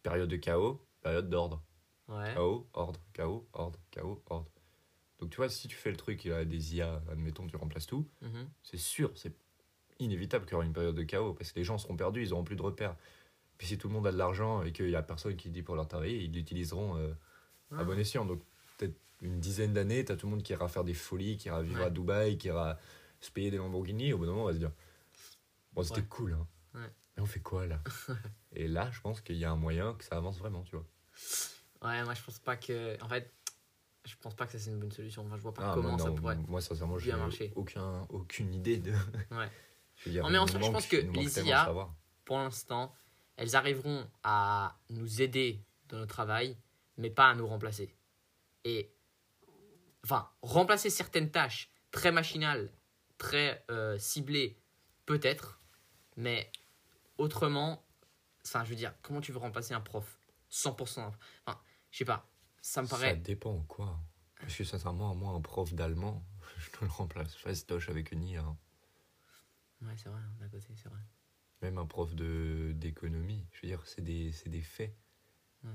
Période de chaos, période d'ordre. Ouais. Chaos, ordre, chaos, ordre, chaos, ordre. Donc tu vois, si tu fais le truc, il y a des IA, admettons, tu remplaces tout, Mhm. c'est sûr, c'est inévitable qu'il y aura une période de chaos, parce que les gens seront perdus, ils n'auront plus de repères. Puis si tout le monde a de l'argent et qu'il n'y a personne qui dit pour leur travailler, ils l'utiliseront euh, à Ah. bon escient. Donc peut-être une dizaine d'années, tu as tout le monde qui ira faire des folies, qui ira vivre Ouais. à Dubaï, qui ira se payer des Lamborghini, au bout d'un moment, on va se dire, bon, c'était Ouais. cool, hein. Ouais. Mais on fait quoi là? *laughs* Et là, je pense qu'il y a un moyen que ça avance vraiment, tu vois. Ouais, moi je pense pas que. En fait, je pense pas que ça c'est une bonne solution. Enfin, je vois pas Ah, comment moi, ça pourrait. Moi, sincèrement, bien j'ai marcher. aucun, aucune idée de. Ouais. *laughs* Je veux dire, Non, mais en soi, je pense que les IA. Pour l'instant, elles arriveront à nous aider dans notre travail, mais pas à nous remplacer. Et. Enfin, remplacer certaines tâches très machinales, très euh, ciblées, peut-être, mais autrement. Enfin, je veux dire, comment tu veux remplacer un prof? 100% Enfin, je sais pas. Ça me Ça paraît. dépend quoi. Parce que sincèrement, moi, un prof d'allemand, *laughs* je te le remplace fastoche avec une IA. hein. Ouais, c'est vrai, d'un côté, c'est vrai. Même un prof de d'économie, je veux dire, c'est des, des faits. Ouais.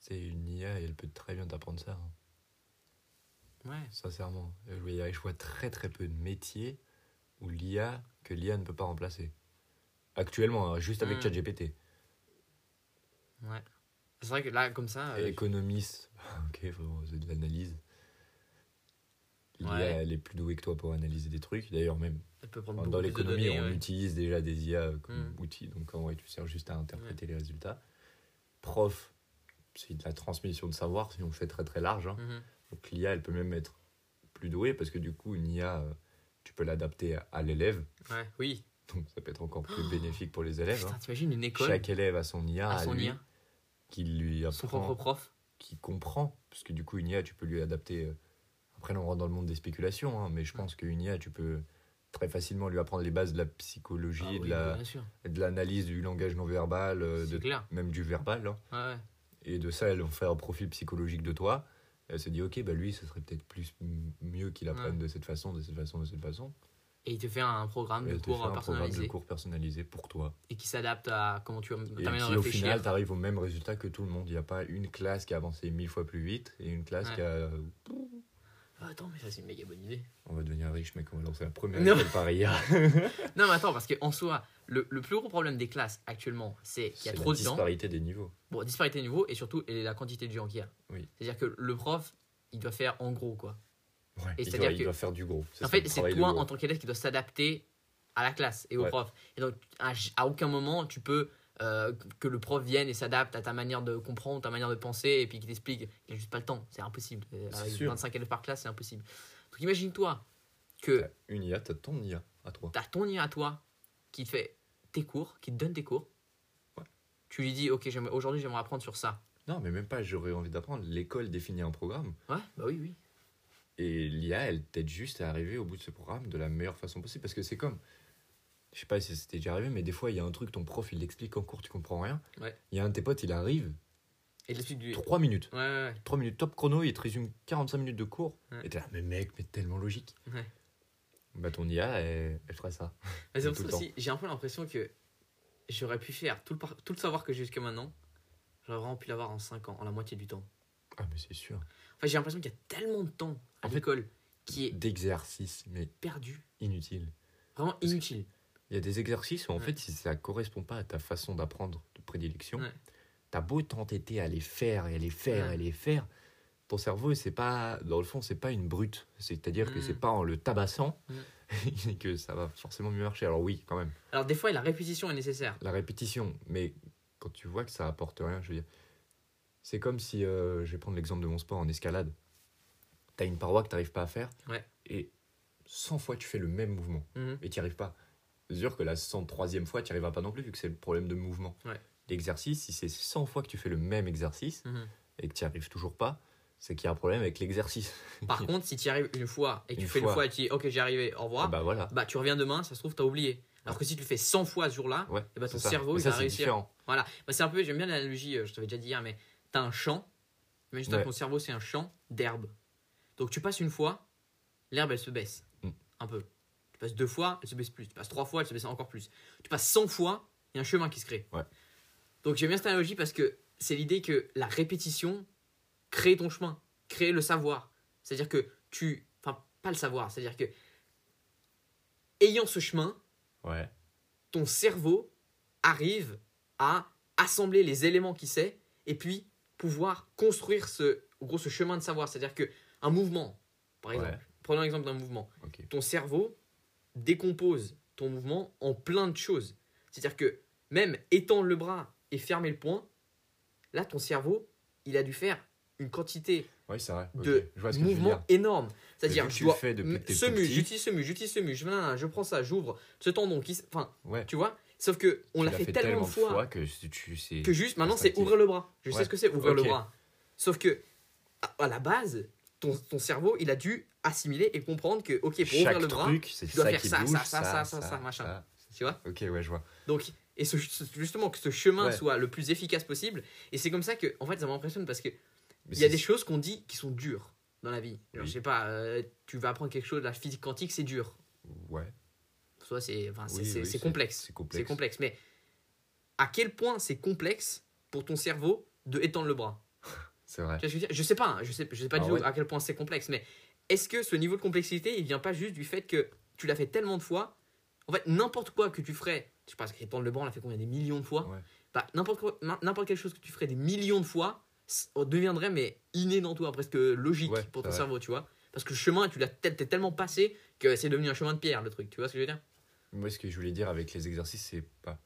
C'est une IA et elle peut très bien t'apprendre ça, hein, Ouais. sincèrement. Je vois, je vois très très peu de métiers où l'IA, que l'IA ne peut pas remplacer. Actuellement, hein, juste avec Mm. ChatGPT. Ouais. C'est vrai que là, comme ça. euh, Économiste, *laughs* ok, faut- c'est de l'analyse. L'IA, Ouais. elle est plus douée que toi pour analyser des trucs. D'ailleurs, même dans l'économie, on ouais. utilise déjà des IA comme Mm. outils. Donc, en vrai, tu sers juste à interpréter les résultats. Prof, c'est de la transmission de savoir, si on fait très très large. hein. Mhm. Donc, l'IA, elle peut même être plus douée parce que du coup, une IA, euh, tu peux l'adapter à- l'élève. Ouais, oui. Donc, ça peut être encore plus bénéfique pour les élèves. Putain, hein. t'imagines une école Chaque élève a son IA, à à son lui, IA, qui lui son apprend propre prof. qui comprend, parce que du coup, une IA, tu peux lui adapter. euh, Après, là, on rentre dans le monde des spéculations, hein, mais je pense qu'une IA, tu peux très facilement lui apprendre les bases de la psychologie, Ah de la- de l'analyse du langage non verbal, euh, C'est de, clair. même du verbal. hein. Ouais. Et de ça, elle va faire un profil psychologique de toi. Elle se dit, ok, bah lui, ce serait peut-être plus mieux qu'il apprenne de cette façon, de cette façon, de cette façon. Et il te fait un programme Et de cours fait un programme personnalisé de cours personnalisé pour toi. et qui s'adapte à comment tu Et t'amènes à qui, au réfléchir. final, tu arrives au même résultat que tout le monde. Il n'y a pas une classe qui a avancé mille fois plus vite et une classe Ouais. qui a Ah, attends, mais ça c'est une méga bonne idée. On va devenir riche, mec. On va lancer la première Non. école IA. *laughs* Non, mais attends, parce qu'en soi, le, le plus gros problème des classes actuellement, c'est qu'il y a trop de gens. disparité des niveaux. Bon, disparité de niveau et surtout et la quantité de gens qu'il y a. Oui. C'est-à-dire que le prof, il doit faire en gros quoi. Ouais, Et il, doit, il que- doit faire du gros. en fait, c'est toi en tant qu'élève qui doit s'adapter à la classe et au Ouais. prof. Et donc, à, à aucun moment, tu peux euh, que le prof vienne et s'adapte à ta manière de comprendre, ta manière de penser, et puis qu'il t'explique. Il n'a juste pas le temps. C'est impossible. Euh, Avec sûr. 25 élèves par classe, c'est impossible. Donc, imagine-toi que Une IA, t'as ton IA à toi. tu as ton IA à toi qui te fait tes cours, qui te donne tes cours. Ouais. Tu lui dis, ok, j'aimerais- aujourd'hui, j'aimerais apprendre sur ça. Non, mais même pas, j'aurais envie d'apprendre. L'école définit un programme Ouais, bah oui, oui. et l'IA, elle t'aide juste à arriver au bout de ce programme de la meilleure façon possible. Parce que c'est comme. Je sais pas si c'était déjà arrivé, mais des fois, il y a un truc, ton prof, il l'explique en cours, tu comprends rien. Ouais. Il y a un de tes potes, il arrive, Et il explique du. 3 minutes. Ouais, ouais, ouais. 3 minutes top chrono, il te résume 45 minutes de cours. Et t'es là, mais mec, mais tellement logique. Bah, ton IA, elle, elle ferait ça. Mais c'est *laughs* pour Tout ça le aussi, j'ai un peu l'impression que j'aurais pu faire tout le, par- tout le savoir que j'ai jusqu'à maintenant, j'aurais vraiment pu l'avoir en 5 ans, en la moitié du temps. Ah, mais c'est sûr. Enfin, j'ai l'impression qu'il y a tellement de temps à l'école qui est D'exercices, mais perdu, inutiles. vraiment inutile. Il y a des exercices où, en Ouais. fait, si ça correspond pas à ta façon d'apprendre de prédilection, Ouais. t'as beau t'entêter à les faire et à les faire Ouais. et les faire, ton cerveau, c'est pas, dans le fond, c'est pas une brute. C'est-à-dire que Mm. c'est pas en le tabassant Mm. *laughs* que ça va forcément mieux marcher. Alors oui, quand même, Alors, des fois, la répétition est nécessaire. la répétition, mais quand tu vois que ça apporte rien, je veux dire, c'est comme si, euh, je vais prendre l'exemple de mon sport en escalade, t'as une paroi que t'arrives pas à faire, Ouais. et 100 fois tu fais le même mouvement. Mhm. et tu n'y arrives pas. C'est sûr que la 103e fois, tu n'y arriveras pas non plus, vu que c'est le problème de mouvement. Ouais. L'exercice, si c'est 100 fois que tu fais le même exercice Mhm. et que tu n'y arrives toujours pas, c'est qu'il y a un problème avec l'exercice. *laughs* Par contre, si tu y arrives une fois et que tu Une fais fois. une fois et tu dis, ok, j'y arrivé, au revoir, Ah bah voilà. bah tu reviens demain, ça se trouve, t'as oublié. Alors que si tu le fais 100 fois ce jour-là, Ouais, bah, ton ça. cerveau, Mais il ça, va réussir. différent. Voilà, Bah, c'est un peu, j'aime bien l'analogie, euh, je t'avais déjà dit hier, mais t'as un champ, imagine Ouais. que ton cerveau c'est un champ d'herbe. Donc tu passes une fois, l'herbe elle se baisse, Mm. un peu. Tu passes deux fois, elle se baisse plus. Tu passes trois fois, elle se baisse encore plus. Tu passes 100 fois, il y a un chemin qui se crée. Ouais. Donc j'aime bien cette analogie parce que c'est l'idée que la répétition crée ton chemin, crée le savoir. C'est-à-dire que tu, enfin pas le savoir, c'est-à-dire que ayant ce chemin, Ouais. ton cerveau arrive à assembler les éléments qu'il sait et puis pouvoir construire ce, gros, ce chemin de savoir. C'est-à-dire que un mouvement, par exemple, Ouais. prenons l'exemple d'un mouvement, ton cerveau décompose ton mouvement en plein de choses. C'est-à-dire que même étendre le bras et fermer le poing, là, ton cerveau, il a dû faire une quantité Oui, vrai. De mouvements dire. énormes. C'est-à-dire, je dois ce muscle, j'utilise ce muscle, j'utilise ce muscle, je, prends ça, j'ouvre ce tendon qui, enfin, Ouais. tu vois? Sauf que on l'a fait, tellement de fois, que tu sais. que juste maintenant c'est ouvrir le bras. Je sais ce que c'est ouvrir le bras. Sauf que à, à la base, ton, ton cerveau, il a dû assimiler et comprendre que ok pour Chaque ouvrir le bras, truc, tu dois ça faire qui ça, bouge, ça, ça, ça, ça, machin. tu vois? Ok, ouais, je vois. Donc et ce- justement que ce chemin Ouais. soit le plus efficace possible. Et c'est comme ça que en fait ça m'impressionne parce que il y a des choses qu'on dit qui sont dures dans la vie. Genre, Oui. Je sais pas, euh, tu vas apprendre quelque chose, la physique quantique, c'est dur. Ouais. Soit c'est enfin, Oui, oui, complexe. c'est complexe. Complexe. Mais à quel point c'est complexe pour ton cerveau de étendre le bras? *laughs* C'est vrai. Je Je sais pas, hein, je sais, je sais pas Ah du tout ouais. à quel point c'est complexe, mais est-ce que ce niveau de complexité, il vient pas juste du fait que tu l'as fait tellement de fois? En fait, n'importe quoi que tu ferais, je sais pas, le banc, on l'a fait combien? Des millions de fois Ouais. Bah, n'importe quelque chose que tu ferais des millions de fois, c- deviendrait mais inné dans toi, presque logique Ouais, pour ton vrai. cerveau, tu vois? Parce que le chemin, tu l'as t'es tellement passé que c'est devenu un chemin de pierre, le truc, tu vois ce que je veux dire? Moi, ce que je voulais dire avec les exercices, c'est pas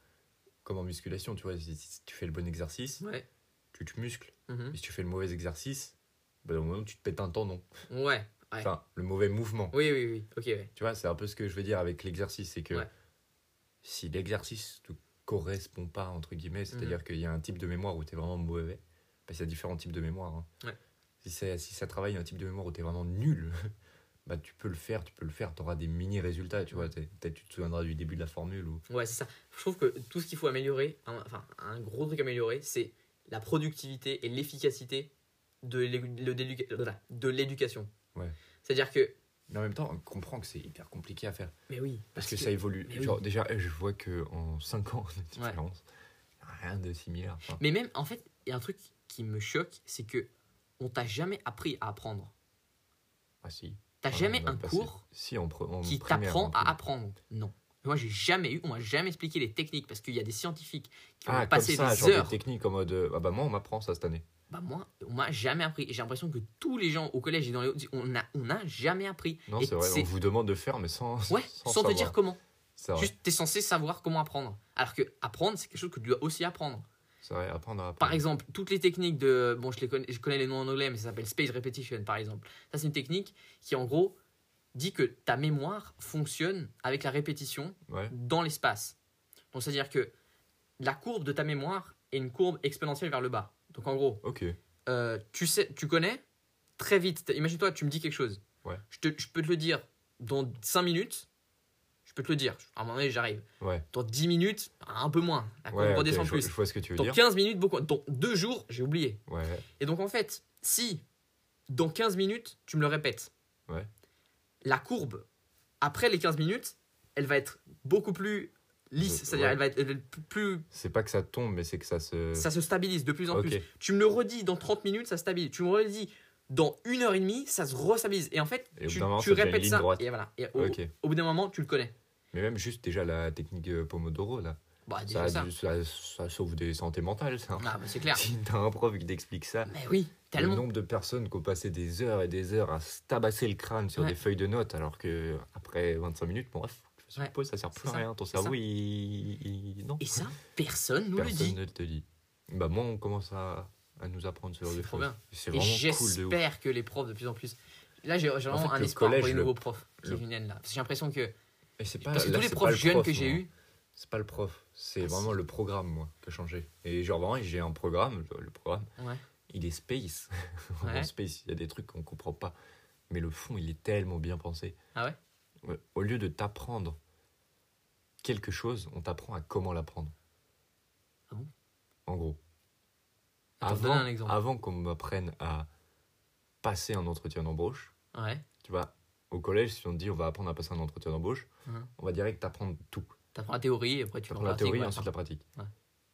comme en musculation, tu vois. Si, tu fais le bon exercice, Ouais. tu te muscles. Mhm. Et si tu fais le mauvais exercice, bah, au moment où tu te pètes un tendon. Ouais. Ouais. Enfin, le mauvais mouvement. Oui, oui, oui. Ok, ouais. Tu vois, c'est un peu ce que je veux dire avec l'exercice. C'est que Ouais. si l'exercice ne correspond pas, entre guillemets, c'est-à-dire qu'il y a un type de mémoire où tu es vraiment mauvais, parce qu'il y a différents types de mémoire. hein. Ouais. Si, ça travaille un type de mémoire où tu es vraiment nul, *laughs* bah, tu peux le faire, tu peux le faire, tu auras des mini-résultats. Tu vois, peut-être tu te souviendras du début de la formule. Ou... Ouais, c'est ça. Je trouve que tout ce qu'il faut améliorer, enfin, un gros truc à améliorer, c'est la productivité et l'efficacité de l'éducation. Ouais. C'est-à-dire que. Mais en même temps, on comprend que c'est hyper compliqué à faire. Mais oui. Parce, que, ça évolue. oui. Genre, déjà, je vois qu'en 5 ans de différence, rien de similaire. Enfin, Mais même, en fait, il y a un truc qui me choque, c'est que on t'a jamais appris à apprendre. ah si. T'as jamais on un cours Si, en qui t'apprend en à apprendre. Non. Moi, j'ai jamais eu, on m'a jamais expliqué les techniques parce qu'il y a des scientifiques qui ont Ah, comme passé ça, des genre heures. des techniques en mode. euh, Ah bah moi, on m'apprend ça cette année. Bah moi, on m'a jamais appris. J'ai l'impression que tous les gens au collège et dans les autres, on n'a on a jamais appris. Non, c'est vrai, on vous demande de faire, mais sans. Ouais, sans, te dire comment. Juste, t'es censé savoir comment apprendre. Alors que apprendre, c'est quelque chose que tu dois aussi apprendre. c'est vrai, apprendre à apprendre. Par exemple, toutes les techniques de. Bon, je, les connais, je connais les noms en anglais, mais ça s'appelle space repetition, par exemple. Ça, c'est une technique qui, en gros, dit que ta mémoire fonctionne avec la répétition Ouais, dans l'espace. Donc, c'est-à-dire que la courbe de ta mémoire est une courbe exponentielle vers le bas. Donc, en gros, ok. euh, tu, sais, tu connais très vite. Imagine-toi, tu me dis quelque chose. Ouais. Je, te- je peux te le dire dans 5 minutes. Je peux te le dire. À un moment donné, j'arrive. Ouais, Dans 10 minutes, un peu moins. La courbe ouais redescend je, plus. je vois ce que tu veux Dans dire. 15 minutes, beaucoup. Dans 2 jours, j'ai oublié. Ouais, Et donc, en fait, si dans 15 minutes, tu me le répètes, Ouais. la courbe, après les 15 minutes, elle va être beaucoup plus lisse. Euh, C'est-à-dire, ouais. elle va être, elle plus. c'est pas que ça tombe, mais c'est que ça se. Ça se stabilise de plus en plus. Tu me le redis dans 30 minutes, ça se stabilise. Tu me le redis dans une heure et demie, ça se restabilise. Et en fait, Et tu, moment, ça répètes ça. droite. Et voilà. Et au, bout d'un moment, tu le connais. Mais même juste déjà la technique euh, Pomodoro, là. Bah, Ça, ça. du- ça, ça sauve des santé mentales, ça. Ah, bah, c'est clair. *laughs* Si t'as un prof qui t'explique ça, Mais oui, le tellement. nombre de personnes qui ont passé des heures et des heures à se tabasser le crâne sur Ouais. des feuilles de notes, alors que après 25 minutes, bon, bref, Ouais, ça sert plus à rien. Ton cerveau, il, il- Non. Et ça, personne nous le Personne dit. ne te dit. Bah, moi, on commence à, à nous apprendre ce genre de choses. C'est Et vraiment cool de ouf. j'espère que les profs de plus en plus. Là, j'ai vraiment fait, un le espoir collège, pour les le- nouveaux profs qui le- viennent là. Parce que J'ai l'impression que. Et c'est pas, Parce que là, tous les profs jeunes prof, que j'ai eus. C'est pas le prof, c'est Ah, vraiment le programme, moi, qui a changé. Et genre, vraiment, j'ai un programme, le programme, Ouais. il est space. *laughs* Ouais. Space, il y a des trucs qu'on comprend pas. Mais le fond, il est tellement bien pensé. Ah Ouais, Au lieu de t'apprendre quelque chose, on t'apprend à comment l'apprendre. Ah bon? En gros. Attends, avant un exemple. avant qu'on m'apprenne à passer un entretien d'embauche, Ouais. tu vois, au collège, si on te dit on va apprendre à passer un entretien d'embauche, Mhm. on va direct t'apprendre tout. T'apprends la théorie et après tu apprends en la théorie et ensuite la pratique. Ouais.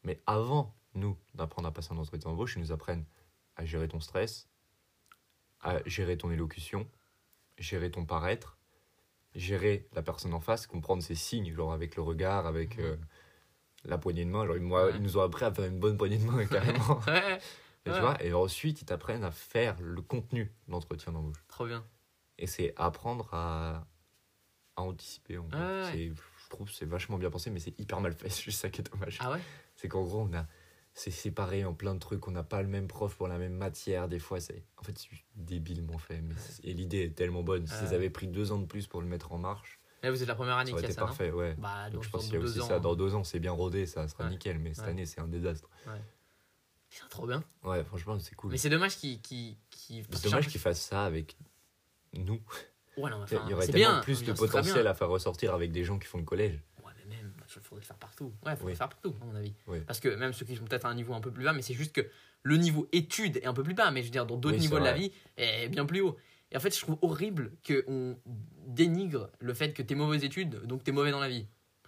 Mais avant, nous, d'apprendre à passer un entretien d'embauche, ils nous apprennent à gérer ton stress, à gérer ton élocution, gérer ton paraître, gérer la personne en face, comprendre ses signes, genre avec le regard, avec euh, la poignée de main. Genre, moi. Ouais. Ils nous ont appris à faire une bonne poignée de main, *laughs* carrément. Ouais, Et, Ouais. tu vois, et ensuite, ils t'apprennent à faire le contenu de l'entretien d'embauche. trop bien. Et c'est apprendre à, à anticiper. en Je trouve que c'est vachement bien pensé, mais c'est hyper mal fait. *laughs* C'est juste ça qui est dommage. Ah ouais? C'est qu'en gros, on a, c'est séparé en plein de trucs. On n'a pas le même prof pour la même matière. Des fois, c'est en fait c'est débilement fait. Mais et l'idée est tellement bonne. Si Ouais. ils avaient pris deux ans de plus pour le mettre en marche, Là, vous êtes la première année qui a ça, non parfait. Ouais. Bah, Donc donc je pense qu'il y a aussi ans. ça. Dans deux ans, c'est bien rodé, ça sera Ouais. nickel. Mais cette Ouais. année, c'est un désastre. C'est trop bien. Ouais, franchement, c'est cool. Mais c'est dommage qu'ils. C'est que dommage qu'ils fassent ça avec nous. Ouais, non, Il y aurait tellement bien. plus de potentiel à faire ressortir avec des gens qui font le collège. Il faudrait le faire partout. Ouais, il faudrait Oui. le faire partout, à mon avis. Oui. Parce que même ceux qui sont peut-être à un niveau un peu plus bas, mais c'est juste que le niveau études est un peu plus bas, mais je veux dire, dans d'autres Oui, niveaux de la vie, est bien plus haut. Et en fait, je trouve horrible qu'on dénigre le fait que t'es mauvaise études, donc t'es mauvais dans la vie.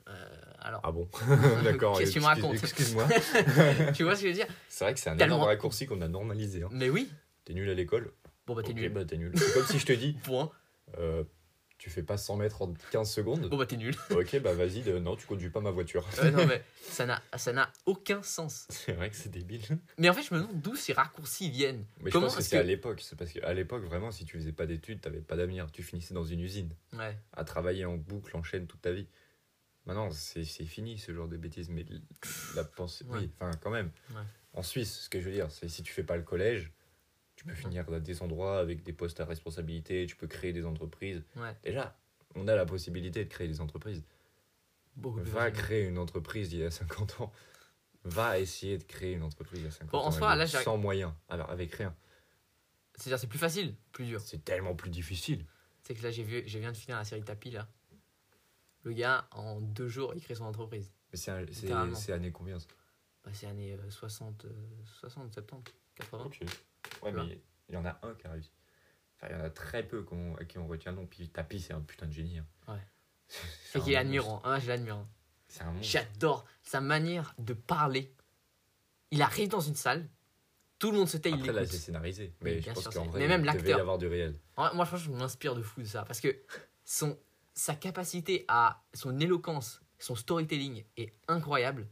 Euh, Alors, Ah bon? *laughs* *laughs* D'accord. Qu'est-ce que tu me racontes? Excuse-moi. *laughs* tu vois ce que je veux dire? C'est vrai que c'est un énorme raccourci qu'on a normalisé. hein. Mais oui. T'es nul à l'école Bon, bah, t'es Ok, nul. bah t'es nul. C'est comme si je te dis, Point. euh, tu fais pas 100 mètres en 15 secondes. Bon, bah, t'es nul. Ok, bah vas-y, de- non, tu conduis pas ma voiture. Ouais, non, mais ça n'a, ça n'a aucun sens. C'est vrai que c'est débile. Mais en fait, je me demande d'où ces raccourcis viennent. Mais je Comment pense que c'est que- à l'époque. C'est parce qu'à l'époque, vraiment, si tu faisais pas d'études, t'avais pas d'avenir. Tu finissais dans une usine Ouais. à travailler en boucle, en chaîne toute ta vie. Maintenant, c'est c'est fini ce genre de bêtises. Mais la pensée, Ouais. oui, enfin, quand même. Ouais. En Suisse, ce que je veux dire, c'est si tu fais pas le collège, peux finir à des endroits avec des postes à responsabilité, tu peux créer des entreprises. Ouais. Déjà, on a la possibilité de créer des entreprises. Beaucoup Va créer une entreprise il y a 50 ans. Va essayer de créer une entreprise il y a 50 Bon, en ans. soi, avec- là, sans moyens, alors avec rien. C'est-à-dire, c'est plus facile, plus dur. C'est tellement plus difficile. C'est que là, j'ai vu, je viens de finir la série Tapi, là. Le gars, en deux jours, il crée son entreprise. Mais c'est année combien ça? Bah, c'est années euh, 60, euh, 60, 70, 80. Ok. Ouais, mais il y en a un qui a réussi. Enfin, il y en a très peu à qui on retient le nom. Puis Tapi, c'est un putain de génie. hein. Ouais. *laughs* C'est qu'il est admirant. Ah, je l'admire. hein. J'adore sa manière de parler. Il arrive dans une salle, tout le monde se tait, il Après, là, l'écoute. c'est scénarisé. Mais bien je pense qu'en vrai, mais même il devait l'acteur. y avoir du réel. Ouais, Moi, franchement, je m'inspire de fou de ça. Parce que son, sa capacité à. Son éloquence, son storytelling est incroyable.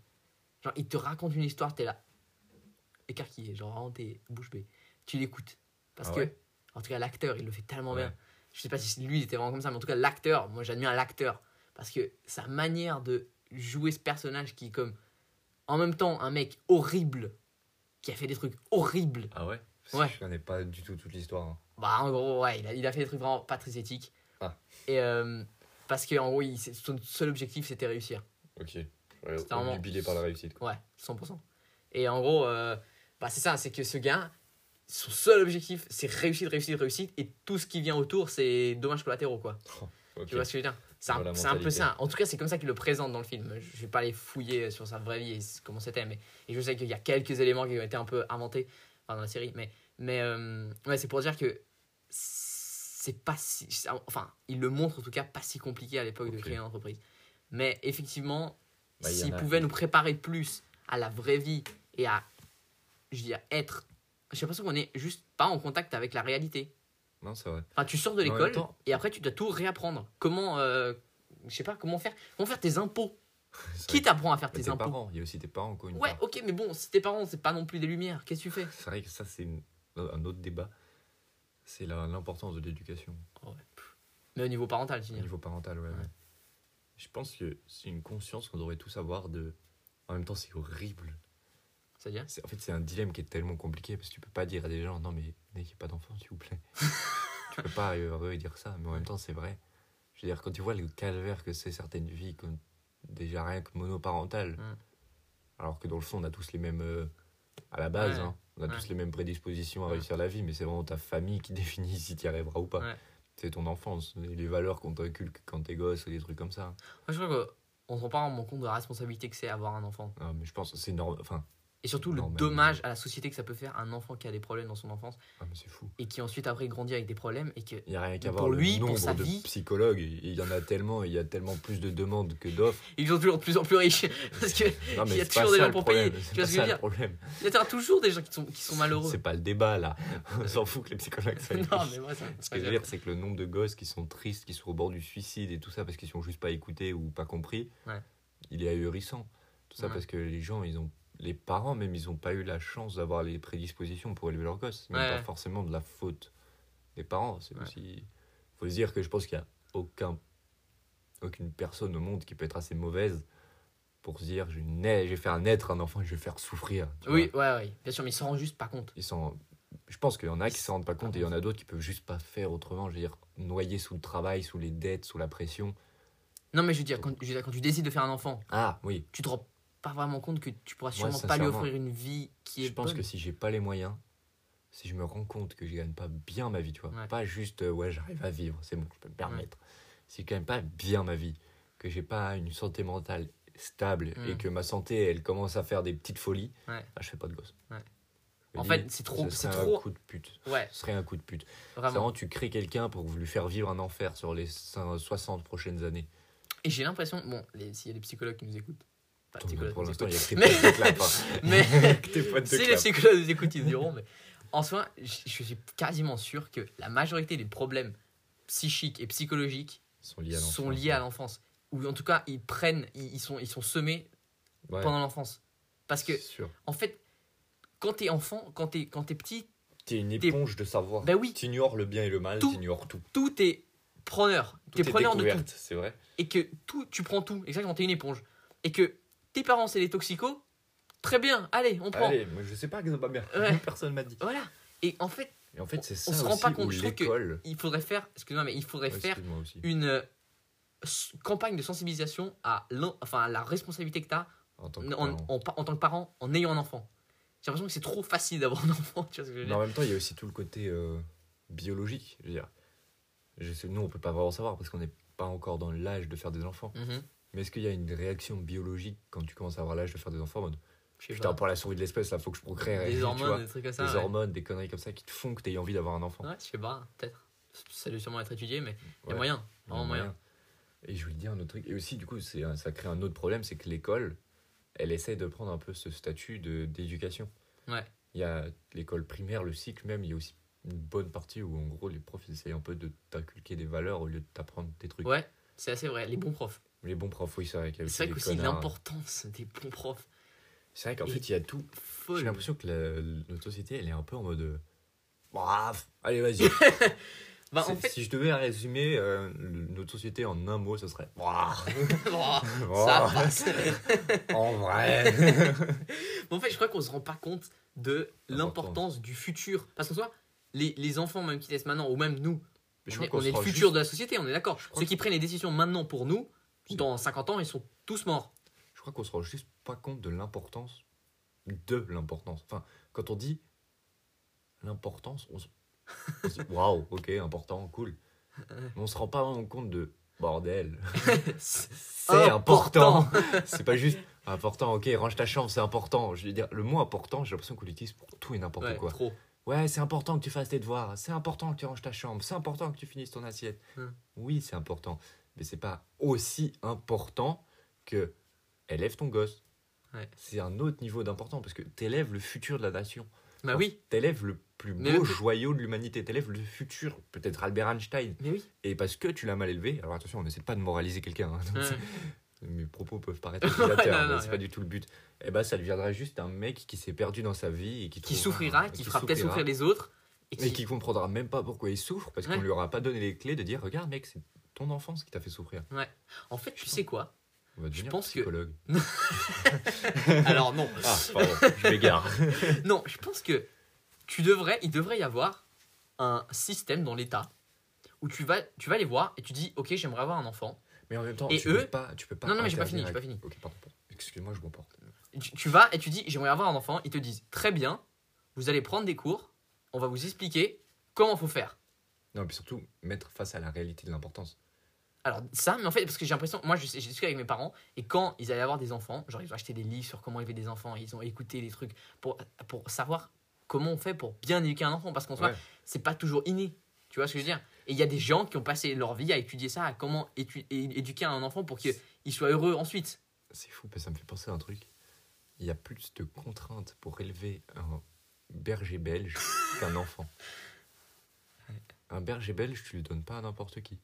Genre, il te raconte une histoire, t'es là. Écarquillé, genre vraiment, t'es bouche bée. Tu l'écoutes. Parce Ah que, en tout cas, l'acteur, il le fait tellement Ouais. bien. Je sais pas si lui, il était vraiment comme ça, mais en tout cas, l'acteur, moi, j'admire l'acteur. Parce que sa manière de jouer ce personnage qui est comme. En même temps, un mec horrible, qui a fait des trucs horribles. Ah ouais Ouais. Je connais pas du tout toute l'histoire. hein. Bah, en gros, ouais, il a, il a fait des trucs vraiment pas très éthiques. Ah. Et euh, parce que en gros, il- son seul objectif, c'était réussir. Ok. Ouais, C'était vraiment- Obnubilé par la réussite. quoi. Ouais, 100%. Et en gros, euh, bah, c'est ça, c'est que ce gars, son seul objectif, c'est réussite, réussite, réussite. Et tout ce qui vient autour, c'est dommages collatéraux, quoi. Ok. Tu vois ce que je veux dire? C'est un, un peu ça. En tout cas, c'est comme ça qu'il le présente dans le film. Je vais pas aller fouiller sur sa vraie vie et comment c'était, mais et je sais qu'il y a quelques éléments qui ont été un peu inventés enfin, dans la série. Mais, mais euh, ouais, c'est pour dire que c'est pas si. Enfin, il le montre en tout cas pas si compliqué à l'époque de créer une entreprise. Mais effectivement, Bah, s'il a- pouvait nous préparer plus à la vraie vie et à, je veux dire, être. J'ai l'impression qu'on est juste pas en contact avec la réalité. Non, c'est vrai. Enfin, tu sors de l'école temps- et après tu dois tout réapprendre. Comment, euh, je sais pas, comment faire, comment faire tes impôts. Qui t'apprend à faire tes tes impôts parents, il y a aussi tes parents une Ouais, part. ok, mais bon, si tes parents, c'est pas non plus des lumières, qu'est-ce que tu fais? C'est vrai que ça, c'est une- un autre débat. C'est l'importance de l'éducation Mais au niveau parental, tu au veux dire. niveau parental. Ouais, Ouais. ouais. Je pense que c'est une conscience qu'on devrait tous avoir de. En même temps, c'est horrible. C'est-à-dire C'est- En fait, c'est un dilemme qui est tellement compliqué parce que tu peux pas dire à des gens non, mais n'ayez pas d'enfants, s'il vous plaît. *laughs* tu peux pas euh, eux, dire ça, mais en même temps, c'est vrai. Je veux dire, quand tu vois le calvaire que c'est certaines vies, comme déjà rien que monoparentales, Mm. alors que dans le fond, on a tous les mêmes. euh, à la base, Ouais. hein, on a Ouais. tous les mêmes prédispositions à Ouais. réussir la vie, mais c'est vraiment ta famille qui *laughs* définit si tu y arriveras ou pas. C'est ton enfance, et les valeurs qu'on t'inculque quand t'es gosse, et des trucs comme ça. Moi, je crois qu'on se rend pas vraiment compte de la responsabilité que c'est avoir un enfant. Ah, mais je pense que c'est normal. Enfin, Et surtout le dommage à la société que ça peut faire un enfant qui a des problèmes dans son enfance ah, mais c'est fou. et qui ensuite après grandit avec des problèmes et que Il n'y a rien qu'à Pour voir le lui, pour nombre sa de vie. psychologues. Il y en a tellement, il y a tellement plus de demandes que d'offres. ils sont toujours de plus en plus riches *laughs* parce que Non, Il y a toujours des gens pour payer. Tu vois ce que je veux dire problème. il y a toujours des gens qui sont, qui sont malheureux. C'est pas le débat là. *laughs* On s'en fout que les psychologues soient non, mais moi, ça, Ce que je veux dire, c'est que le nombre de gosses qui sont tristes, qui sont au bord du suicide et tout ça parce qu'ils sont juste pas écoutés ou pas compris, Ouais. il est ahurissant. Tout ça Ouais. parce que les gens, ils ont, les parents même, ils ont pas eu la chance d'avoir les prédispositions pour élever leurs gosses. C'est même Ouais. pas forcément de la faute des parents. C'est Ouais. aussi, faut se dire que je pense qu'il y a aucun, aucune personne au monde qui peut être assez mauvaise pour se dire, je vais, nai- je vais faire naître un enfant et je vais faire souffrir. Oui, vois. ouais, ouais, bien sûr, mais ils s'en rendent juste pas compte. Ils sont, je pense qu'il y en a qui s'en rendent pas compte et il y en a d'autres qui peuvent juste pas faire autrement. Je veux dire, noyés sous le travail, sous les dettes, sous la pression. Non, mais je veux dire, quand, je veux dire, quand tu décides de faire un enfant, Ah oui, tu te rends pas vraiment compte que tu pourras Ouais, sûrement pas lui offrir une vie qui est je pense bonne. que si j'ai pas les moyens, si je me rends compte que je gagne pas bien ma vie, tu vois, Ouais. pas juste euh, ouais j'arrive à vivre, c'est bon, je peux me permettre. Si je gagne pas bien ma vie, que j'ai pas une santé mentale stable Mm. et que ma santé elle commence à faire des petites folies, Ouais. bah, je fais pas de gosse. Ouais. En fait, c'est trop- ce c'est trop- un coup de pute. Ouais, Ce serait un coup de pute. Vraiment. vraiment, tu crées quelqu'un pour lui faire vivre un enfer sur les cin- 60 prochaines années. Et j'ai l'impression, bon, s'il y a des psychologues qui nous écoutent, pas de psychologues pour l'instant, il y a que tes Mais- potes de clap. hein. *laughs* Mais *laughs* Que tes potes de si les psychologues nous écoutent, ils diront, mais en soi, je suis quasiment sûr que la majorité des problèmes psychiques et psychologiques sont liés à l'enfance. sont liés à l'enfance. Ou en tout cas, ils prennent, ils, sont, ils sont semés Ouais, pendant l'enfance. Parce que, en fait, quand t'es enfant, quand t'es quand t'es petit, T'es une éponge de savoir. ben oui, T'ignores le bien et le mal, t'ignores tout. tout est preneur. T'es preneur de tout. c'est vrai. Et que tout, tu prends tout. Exactement, t'es une éponge. Et que tes parents, c'est des toxicos. Très bien, allez, on prend. Allez, moi je sais pas que ça va bien. Ouais. *laughs* Personne m'a dit. Voilà. Et en fait, Et en fait, c'est ça on se rend aussi pas compte. Je trouve que il faudrait faire, excuse-moi, mais il faudrait Ouais, faire une euh, campagne de sensibilisation à, enfin, à la responsabilité que tu as En tant que en, parent. en- en tant que parent en ayant un enfant. J'ai l'impression que c'est trop facile d'avoir un *laughs* enfant. Tu vois ce que je veux Mais en même temps, il y a aussi tout le côté euh, biologique. Je veux dire, je sais, nous, on peut pas vraiment savoir parce qu'on n'est pas encore dans l'âge de faire des enfants. Mhm. Mais est-ce qu'il y a une réaction biologique quand tu commences à avoir l'âge de faire des enfants en mode Putain, pour la survie de l'espèce, là, faut que je procrée. Des hormones, vois. des trucs comme ça. Des ouais. hormones, des conneries comme ça qui te font que tu aies envie d'avoir un enfant. Ouais, je sais pas, peut-être. Ça doit sûrement être étudié, mais il y a moyen. Il y a Vraiment moyen. Et je voulais dire un autre truc. Et aussi, du coup, ça crée un autre problème c'est que l'école, elle essaie de prendre un peu ce statut d'éducation. Ouais. Il y a l'école primaire, le cycle même, il y a aussi une bonne partie où, en gros, les profs ils essayent un peu de t'inculquer des valeurs au lieu de t'apprendre des trucs. Ouais, c'est assez vrai. Les bons profs. Les bons profs, oui, c'est vrai C'est vrai qu'aussi l'importance des bons profs. C'est vrai qu'en fait, il y a tout. J'ai l'impression que la- notre société, elle est un peu en mode. euh, Brave, allez, vas-y. *laughs* Bah, en C'est- fait, Si je devais résumer euh, notre société en un mot, ce serait. *laughs* *laughs* Ça passe. en vrai. en fait, je crois qu'on se rend pas compte de l'importance du futur. Parce qu'en soi, les, les enfants, même qui naissent maintenant, ou même nous, je on est, on le futur juste- de la société, on est d'accord. Ceux que- qui prennent les décisions maintenant pour nous, dans 50 ans, ils sont tous morts. Je crois qu'on se rend juste pas compte de l'importance de l'importance. Enfin, quand on dit l'importance, on se dit *laughs* waouh, ok, important, cool. Mais on se rend pas vraiment compte de bordel. *laughs* C'est important. *laughs* C'est pas juste important, ok, range ta chambre, c'est important. Je veux dire, le mot important, j'ai l'impression qu'on l'utilise pour tout et n'importe Ouais, quoi. trop. Ouais, c'est important que tu fasses tes devoirs, c'est important que tu ranges ta chambre, c'est important que tu finisses ton assiette. Hmm. Oui, c'est important, mais c'est pas aussi important que élève ton gosse. Ouais. C'est un autre niveau d'important parce que t'élèves le futur de la nation. Bah oui, T'élèves le plus beau joyau de l'humanité. T'élèves le futur, peut-être Albert Einstein. mais oui. Et parce que tu l'as mal élevé, alors attention, on n'essaie pas de moraliser quelqu'un. hein. Ouais. *laughs* Mes propos peuvent paraître *laughs* accusateur, mais c'est ouais. pas du tout le but. Et bah, ça deviendra juste un mec qui s'est perdu dans sa vie et qui, Qui souffrira, qui fera peut-être souffrir les autres. Et Et qui... qui comprendra même pas pourquoi il souffre parce qu'on lui aura pas donné les clés de dire regarde mec c'est ton enfance qui t'a fait souffrir. En fait, tu sais quoi? On va devenir pense que- psychologue. *laughs* Alors non. Ah pardon, je m'égare. *laughs* Non, je pense que tu devrais, il devrait y avoir un système dans l'État où tu vas, tu vas les voir et tu dis, ok, j'aimerais avoir un enfant. Mais en même temps Et tu eux- peux pas tu peux pas Non, non, mais j'ai pas fini, j'ai pas fini. Ok pardon. Excuse-moi je m'emporte. Tu, tu vas et tu dis, j'aimerais avoir un enfant. Ils te disent, très bien, vous allez prendre des cours, on va vous expliquer comment faut faire. Non puis surtout mettre face à la réalité de l'importance. Alors ça, mais en fait, parce que j'ai l'impression, moi j'ai discuté avec mes parents, et quand ils allaient avoir des enfants, genre ils ont acheté des livres sur comment élever des enfants, et ils ont écouté des trucs pour, pour savoir comment on fait pour bien éduquer un enfant, parce qu'en soi, Ouais. c'est pas toujours inné. Tu vois ce que je veux dire? Et il y a des gens qui ont passé leur vie à étudier ça, à comment étu- éduquer un enfant pour qu'il il soit heureux ensuite. C'est fou parce que ça me fait penser à un truc. Il y a plus de contraintes pour élever un berger belge qu'un enfant. *laughs* Un berger belge, tu le donnes pas à n'importe qui.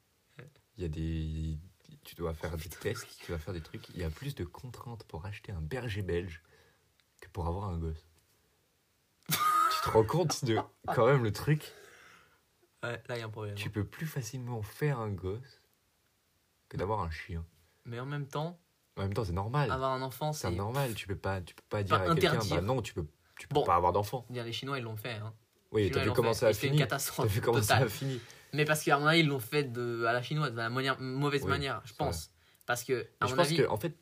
Il y a des. Tu dois faire des tests, tu dois faire des trucs. Il y a plus de contraintes pour acheter un berger belge que pour avoir un gosse. tu te rends compte de quand même le truc? Ouais, là il y a un problème. Tu peux plus facilement faire un gosse que d'avoir un chien. Mais en même temps, En même temps, c'est normal. avoir un enfant, C'est normal, tu peux pas, tu peux pas dire à quelqu'un, bah non, tu peux, tu peux Bon. pas avoir d'enfant. Les Chinois ils l'ont fait. Hein. Oui, t'as vu l'ont comment ça a fini T'as vu comment ça a fini Mais parce qu'à mon avis, ils l'ont fait de, à la chinoise, de la manière, mauvaise Oui, manière, je vrai. pense. Parce que, à Je mon pense avis, que, en fait,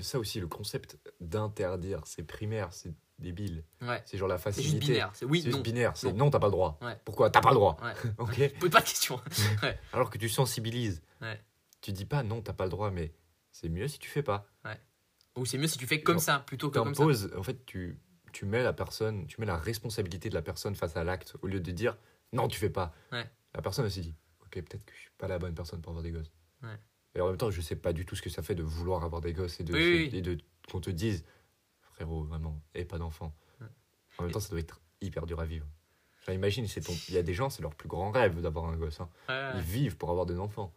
ça aussi, le concept d'interdire, c'est primaire, c'est débile. ouais, C'est genre la c'est juste facilité. binaire. C'est oui, non. binaire, c'est Non. t'as pas le droit. Ouais. Pourquoi? T'as pas le droit. Ouais. *laughs* Ok *laughs* Pose pas de questions. *laughs* Alors que tu sensibilises. Tu dis pas non, t'as pas le droit, mais c'est mieux si tu fais pas. Ou c'est mieux si tu fais comme Genre, ça plutôt que comme ça. En fait, tu, tu mets la personne, tu mets la responsabilité de la personne face à l'acte au lieu de dire non, tu fais pas. La personne elle s'est dit ok, peut-être que je suis pas la bonne personne pour avoir des gosses. Ouais. Et en même temps, je sais pas du tout ce que ça fait de vouloir avoir des gosses et de, Oui, oui. et de qu'on te dise, frérot, vraiment, et pas d'enfant. Ouais. En même temps, ça doit être hyper dur à vivre. Genre, imagine, c'est ton... il y a des gens, c'est leur plus grand rêve d'avoir un gosse. hein. Ouais, Ils vivent pour avoir des enfants.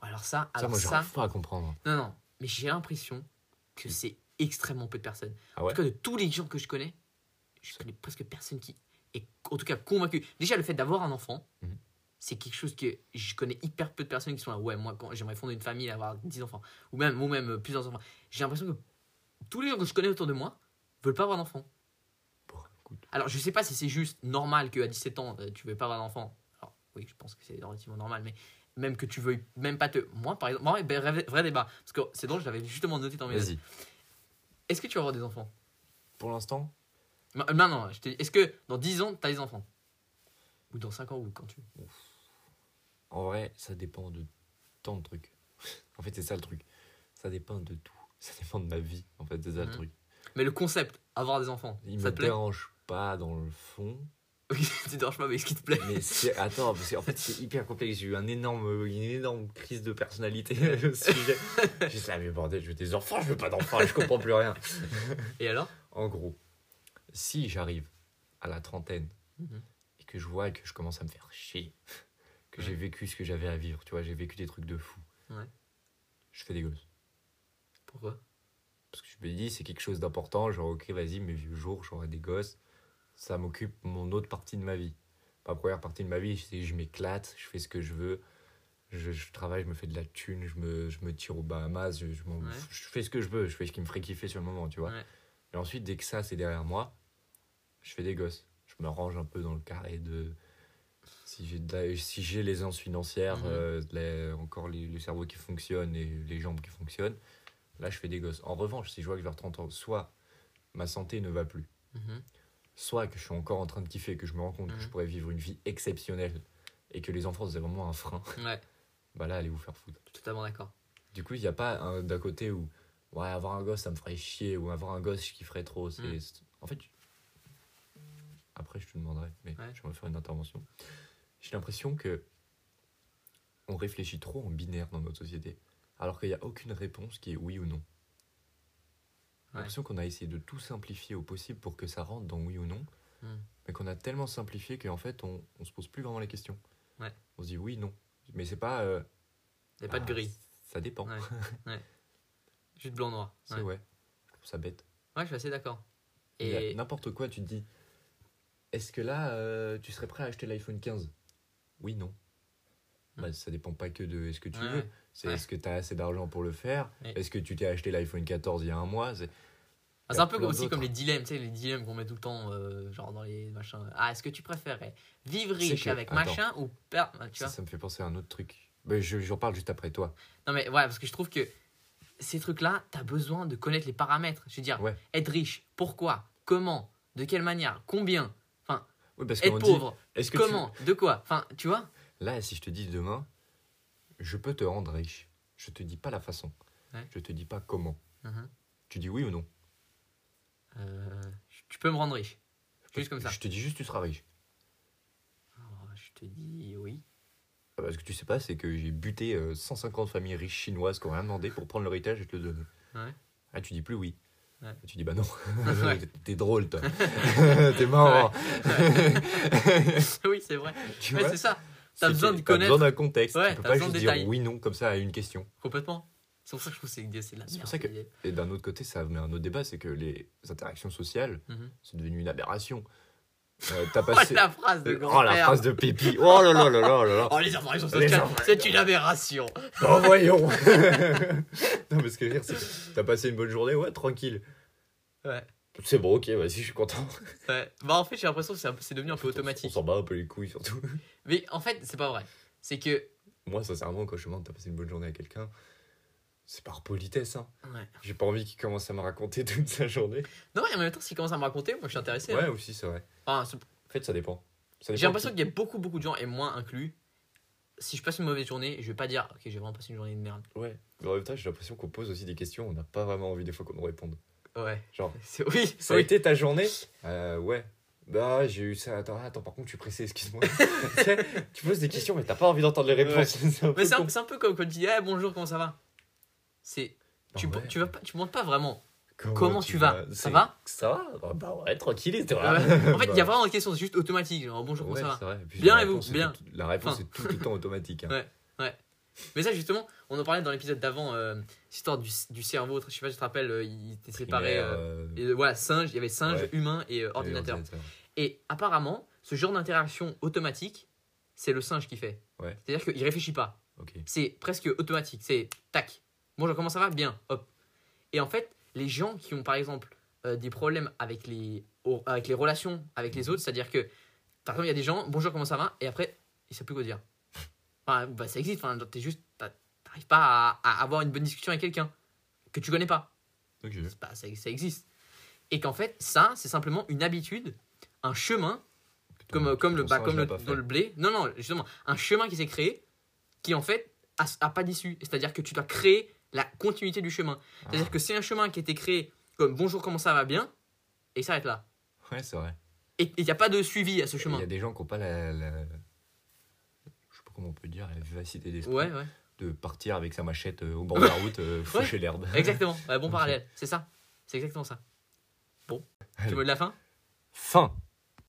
Alors ça, Ça, alors moi, ça, pas à comprendre. non, non, mais j'ai l'impression que c'est extrêmement peu de personnes. Ah En tout cas, de tous les gens que je connais, je connais presque personne qui est, en tout cas, convaincu. Déjà, le fait d'avoir un enfant, Mhm. C'est quelque chose que je connais hyper peu de personnes qui sont là. Ouais, moi, quand j'aimerais fonder une famille, avoir 10 enfants, ou même, ou même euh, plusieurs enfants. J'ai l'impression que tous les gens que je connais autour de moi veulent pas avoir d'enfant. Bon, écoute. Alors, je sais pas si c'est juste normal qu'à 17 ans, euh, tu veux pas avoir d'enfant. Alors, oui, je pense que c'est relativement normal, mais même que tu veuilles même pas te. Moi, par exemple, moi, ben, vrai, vrai débat. Parce que c'est drôle, je l'avais justement noté dans mes. Vas-y. Est-ce que tu vas avoir des enfants? Pour l'instant, Non, non, non, je te dis, est-ce que dans 10 ans, tu as des enfants? Ou dans 5 ans, ou quand tu en vrai, ça dépend de tant de trucs. *laughs* en fait, c'est ça le truc. Ça dépend de tout. *laughs* Ça dépend de ma vie. En fait, c'est ça le Mhm. truc. Mais le concept, avoir des enfants, Il ça me te plaît dérange pas dans le fond. *laughs* Oui, tu te déranges pas, mais ce qui te plaît Mais. Attends, parce qu'en fait, c'est hyper complexe. J'ai eu un énorme, une énorme crise de personnalité au sujet. Juste là, mais bordel, je veux des enfants, je veux pas d'enfants, je comprends plus rien. Et alors? En gros, si j'arrive à la trentaine Mhm. et que je vois que je commence à me faire chier, que Ouais. j'ai vécu ce que j'avais à vivre, tu vois, j'ai vécu des trucs de fou, Ouais. je fais des gosses. Pourquoi? Parce que je me dis, c'est quelque chose d'important, genre, ok, vas-y, mes vieux jours, j'aurai des gosses, ça m'occupe mon autre partie de ma vie. Ma première partie de ma vie, c'est je m'éclate, je fais ce que je veux, je, je travaille, je me fais de la thune, je me, je me tire aux Bahamas, je, je, m'en- Ouais. je fais ce que je veux, je fais ce qui me ferait kiffer sur le moment, tu vois. Ouais. Et ensuite, dès que ça, c'est derrière moi, je fais des gosses. Je me range un peu dans le carré de. Si j'ai si Mhm. euh, les- encore les, le cerveau qui fonctionne et les jambes qui fonctionnent, là, je fais des gosses. En revanche, si je vois que vers 30 ans, soit ma santé ne va plus, Mhm. soit que je suis encore en train de kiffer, que je me rends compte que je Mhm. pourrais vivre une vie exceptionnelle et que les enfants, c'est vraiment un frein, Ouais, *laughs* bah là, allez vous faire foutre. totalement d'accord. Du coup, il n'y a pas un- d'un côté où ouais, avoir un gosse ça me ferait chier ou avoir un gosse je kifferais trop. En fait, après je te demanderai, mais Ouais. je vais faire une intervention. J'ai l'impression que on réfléchit trop en binaire dans notre société, alors qu'il n'y a aucune réponse qui est oui ou non. J'ai l'impression qu'on a essayé de tout simplifier au possible pour que ça rentre dans oui ou non, Mm. mais qu'on a tellement simplifié qu'en fait on, on se pose plus vraiment les questions. Ouais. On se dit oui, non. Mais c'est pas. euh, Il n'y a pas de ah, gris. Ça dépend. Ouais. *laughs* ouais. Juste blanc-noir. C'est Ouais. Je trouve ça bête. ouais, je suis assez d'accord. Et N'importe quoi, tu te dis, est-ce que là, euh, tu serais prêt à acheter l'iPhone 15 Oui, non. Hmm. Bah, ça dépend pas que de est-ce que tu Ouais, veux. C'est Ouais. est-ce que tu as assez d'argent pour le faire? Ouais. Est-ce que tu t'es acheté l'iPhone 14 il y a un mois? C'est- Ah, a un peu plein aussi d'autres. comme les dilemmes, tu sais, les dilemmes qu'on met tout le temps, euh, genre dans les machins. Ah, est-ce que tu préférais vivre riche que- avec attends. machin ou perdre Tu ça, ça me fait penser à un autre truc. Mais je- j'en parle juste après toi. Non, mais ouais, parce que je trouve que ces trucs-là, t'as besoin de connaître les paramètres. Je veux dire, être riche, pourquoi? Comment? De quelle manière? Combien? Oui, parce Être dit, pauvre que tu- Comment? De quoi? Enfin, tu vois? Là, si je te dis demain, je peux te rendre riche. Je te dis pas la façon. Ouais. Je te dis pas comment. Mhm. Tu dis oui ou non? Euh, Tu peux me rendre riche. Juste comme ça. Je te dis juste tu seras riche. Oh, je te dis oui. Ah, Parce que tu sais pas, c'est que j'ai buté euh, 150 familles riches chinoises qui ont rien demandé pour prendre l'héritage et te le donner. Ouais. Ah, tu dis plus oui. Ouais. Tu dis bah non. Ouais. *laughs* T'es drôle, toi. *laughs* T'es marrant. *laughs* oui, c'est vrai. Tu vois c'est ça. T'as besoin de t'as connaître besoin d'un contexte. Tu peux t'as pas juste dire oui, non, comme ça à une question. complètement. C'est pour ça que je trouve que c'est de la C'est pour ça que- Et d'un autre côté, ça met un autre débat c'est que les interactions sociales, c'est devenu une aberration. Euh, T'as Oh, passé. la phrase de Oh la grand-père. phrase de Pépi. Oh là là là là là. Oh, les sociales, interactions. c'est une aberration. Oh, voyons *laughs* Non, mais ce que je veux dire, c'est que t'as passé une bonne journée, ouais, tranquille. Ouais. C'est bon, ok, vas-y, je suis content. Ouais. Bah, en fait, j'ai l'impression que c'est devenu un peu On automatique. s'en bat un peu les couilles, surtout. Mais en fait, c'est pas vrai. C'est que. Moi, sincèrement, quand je demande t'as passé une bonne journée à quelqu'un, c'est par politesse, hein. Ouais. J'ai pas envie qu'il commence à me raconter *laughs* toute sa journée. Non, et en même temps, s'il commence à me raconter, moi je suis intéressé. Ouais, hein. aussi, c'est vrai. Enfin, c'est- En fait, ça dépend. Ça j'ai dépend l'impression qui- qu'il y a beaucoup, beaucoup de gens, et moi inclus. Si je passe une mauvaise journée, je vais pas dire, ok, j'ai vraiment passé une journée de merde. Ouais. Mais en même temps, j'ai l'impression qu'on pose aussi des questions, on n'a pas vraiment envie des fois qu'on nous réponde. Ouais. Genre, *laughs* Oui, ça a oui. été ta journée? Euh, ouais. Bah, j'ai eu ça. Attends, attends, par contre, tu es pressé, excuse-moi. *laughs* Tu tu poses des questions, mais t'as pas envie d'entendre les réponses. *laughs* C'est Mais c'est un, peu comme quand tu dis eh, bonjour, comment ça va? C'est. Tu, Ah ouais. tu, vas pas, tu montres pas vraiment comment tu vas. Ça va Ça va Bah, Bah ouais, tranquille. Ouais. voilà. En fait, il y a Bah, vraiment une question, c'est juste automatique. Genre bonjour, comment ouais, ça va. Puis Bien, et vous Bien. tout- La réponse Enfin. est tout le temps automatique. hein. Ouais. Mais ça, justement, on en parlait dans l'épisode d'avant, euh, cette histoire du, du cerveau. Je sais pas si tu te rappelles, euh, il était séparé. Euh, euh, et, voilà, singe, il y avait singe, Ouais. humain et euh, ordinateur. Et apparemment, ce genre d'interaction automatique, c'est le singe qui fait. Ouais. C'est-à-dire qu'il réfléchit pas. Ok. C'est presque automatique. C'est tac. Bonjour, comment ça va Bien, hop. Et en fait, les gens qui ont par exemple euh, des problèmes avec les, au- avec les relations avec les autres, c'est-à-dire que par exemple, il y a des gens, bonjour, comment ça va? Et après, ils ne savent plus quoi dire. Enfin, bah, ça existe. Enfin, t'es juste, t'arrives pas à, à avoir une bonne discussion avec quelqu'un que tu connais pas. Ça, ça existe. Et qu'en fait, ça, c'est simplement une habitude, un chemin comme, Ton- comme, le, bah, comme le, dans le blé. Non, non, justement, un chemin qui s'est créé qui en fait a, a pas d'issue. C'est-à-dire que tu dois créer la continuité du chemin. C'est-à-dire Ah. que c'est un chemin qui a été créé comme bonjour, comment ça va bien, et il s'arrête là. Ouais, c'est vrai. Et il n'y a pas de suivi à ce Il chemin. y a des gens qui n'ont pas la, la- Je sais pas comment on peut dire, la vivacité d'esprit Ouais, ouais. de partir avec sa machette euh, au bord de la *laughs* route, euh, faucher l'herbe. Exactement. Ouais, bon parallèle. C'est ça. C'est exactement ça. Bon. Tu veux de la fin? Fin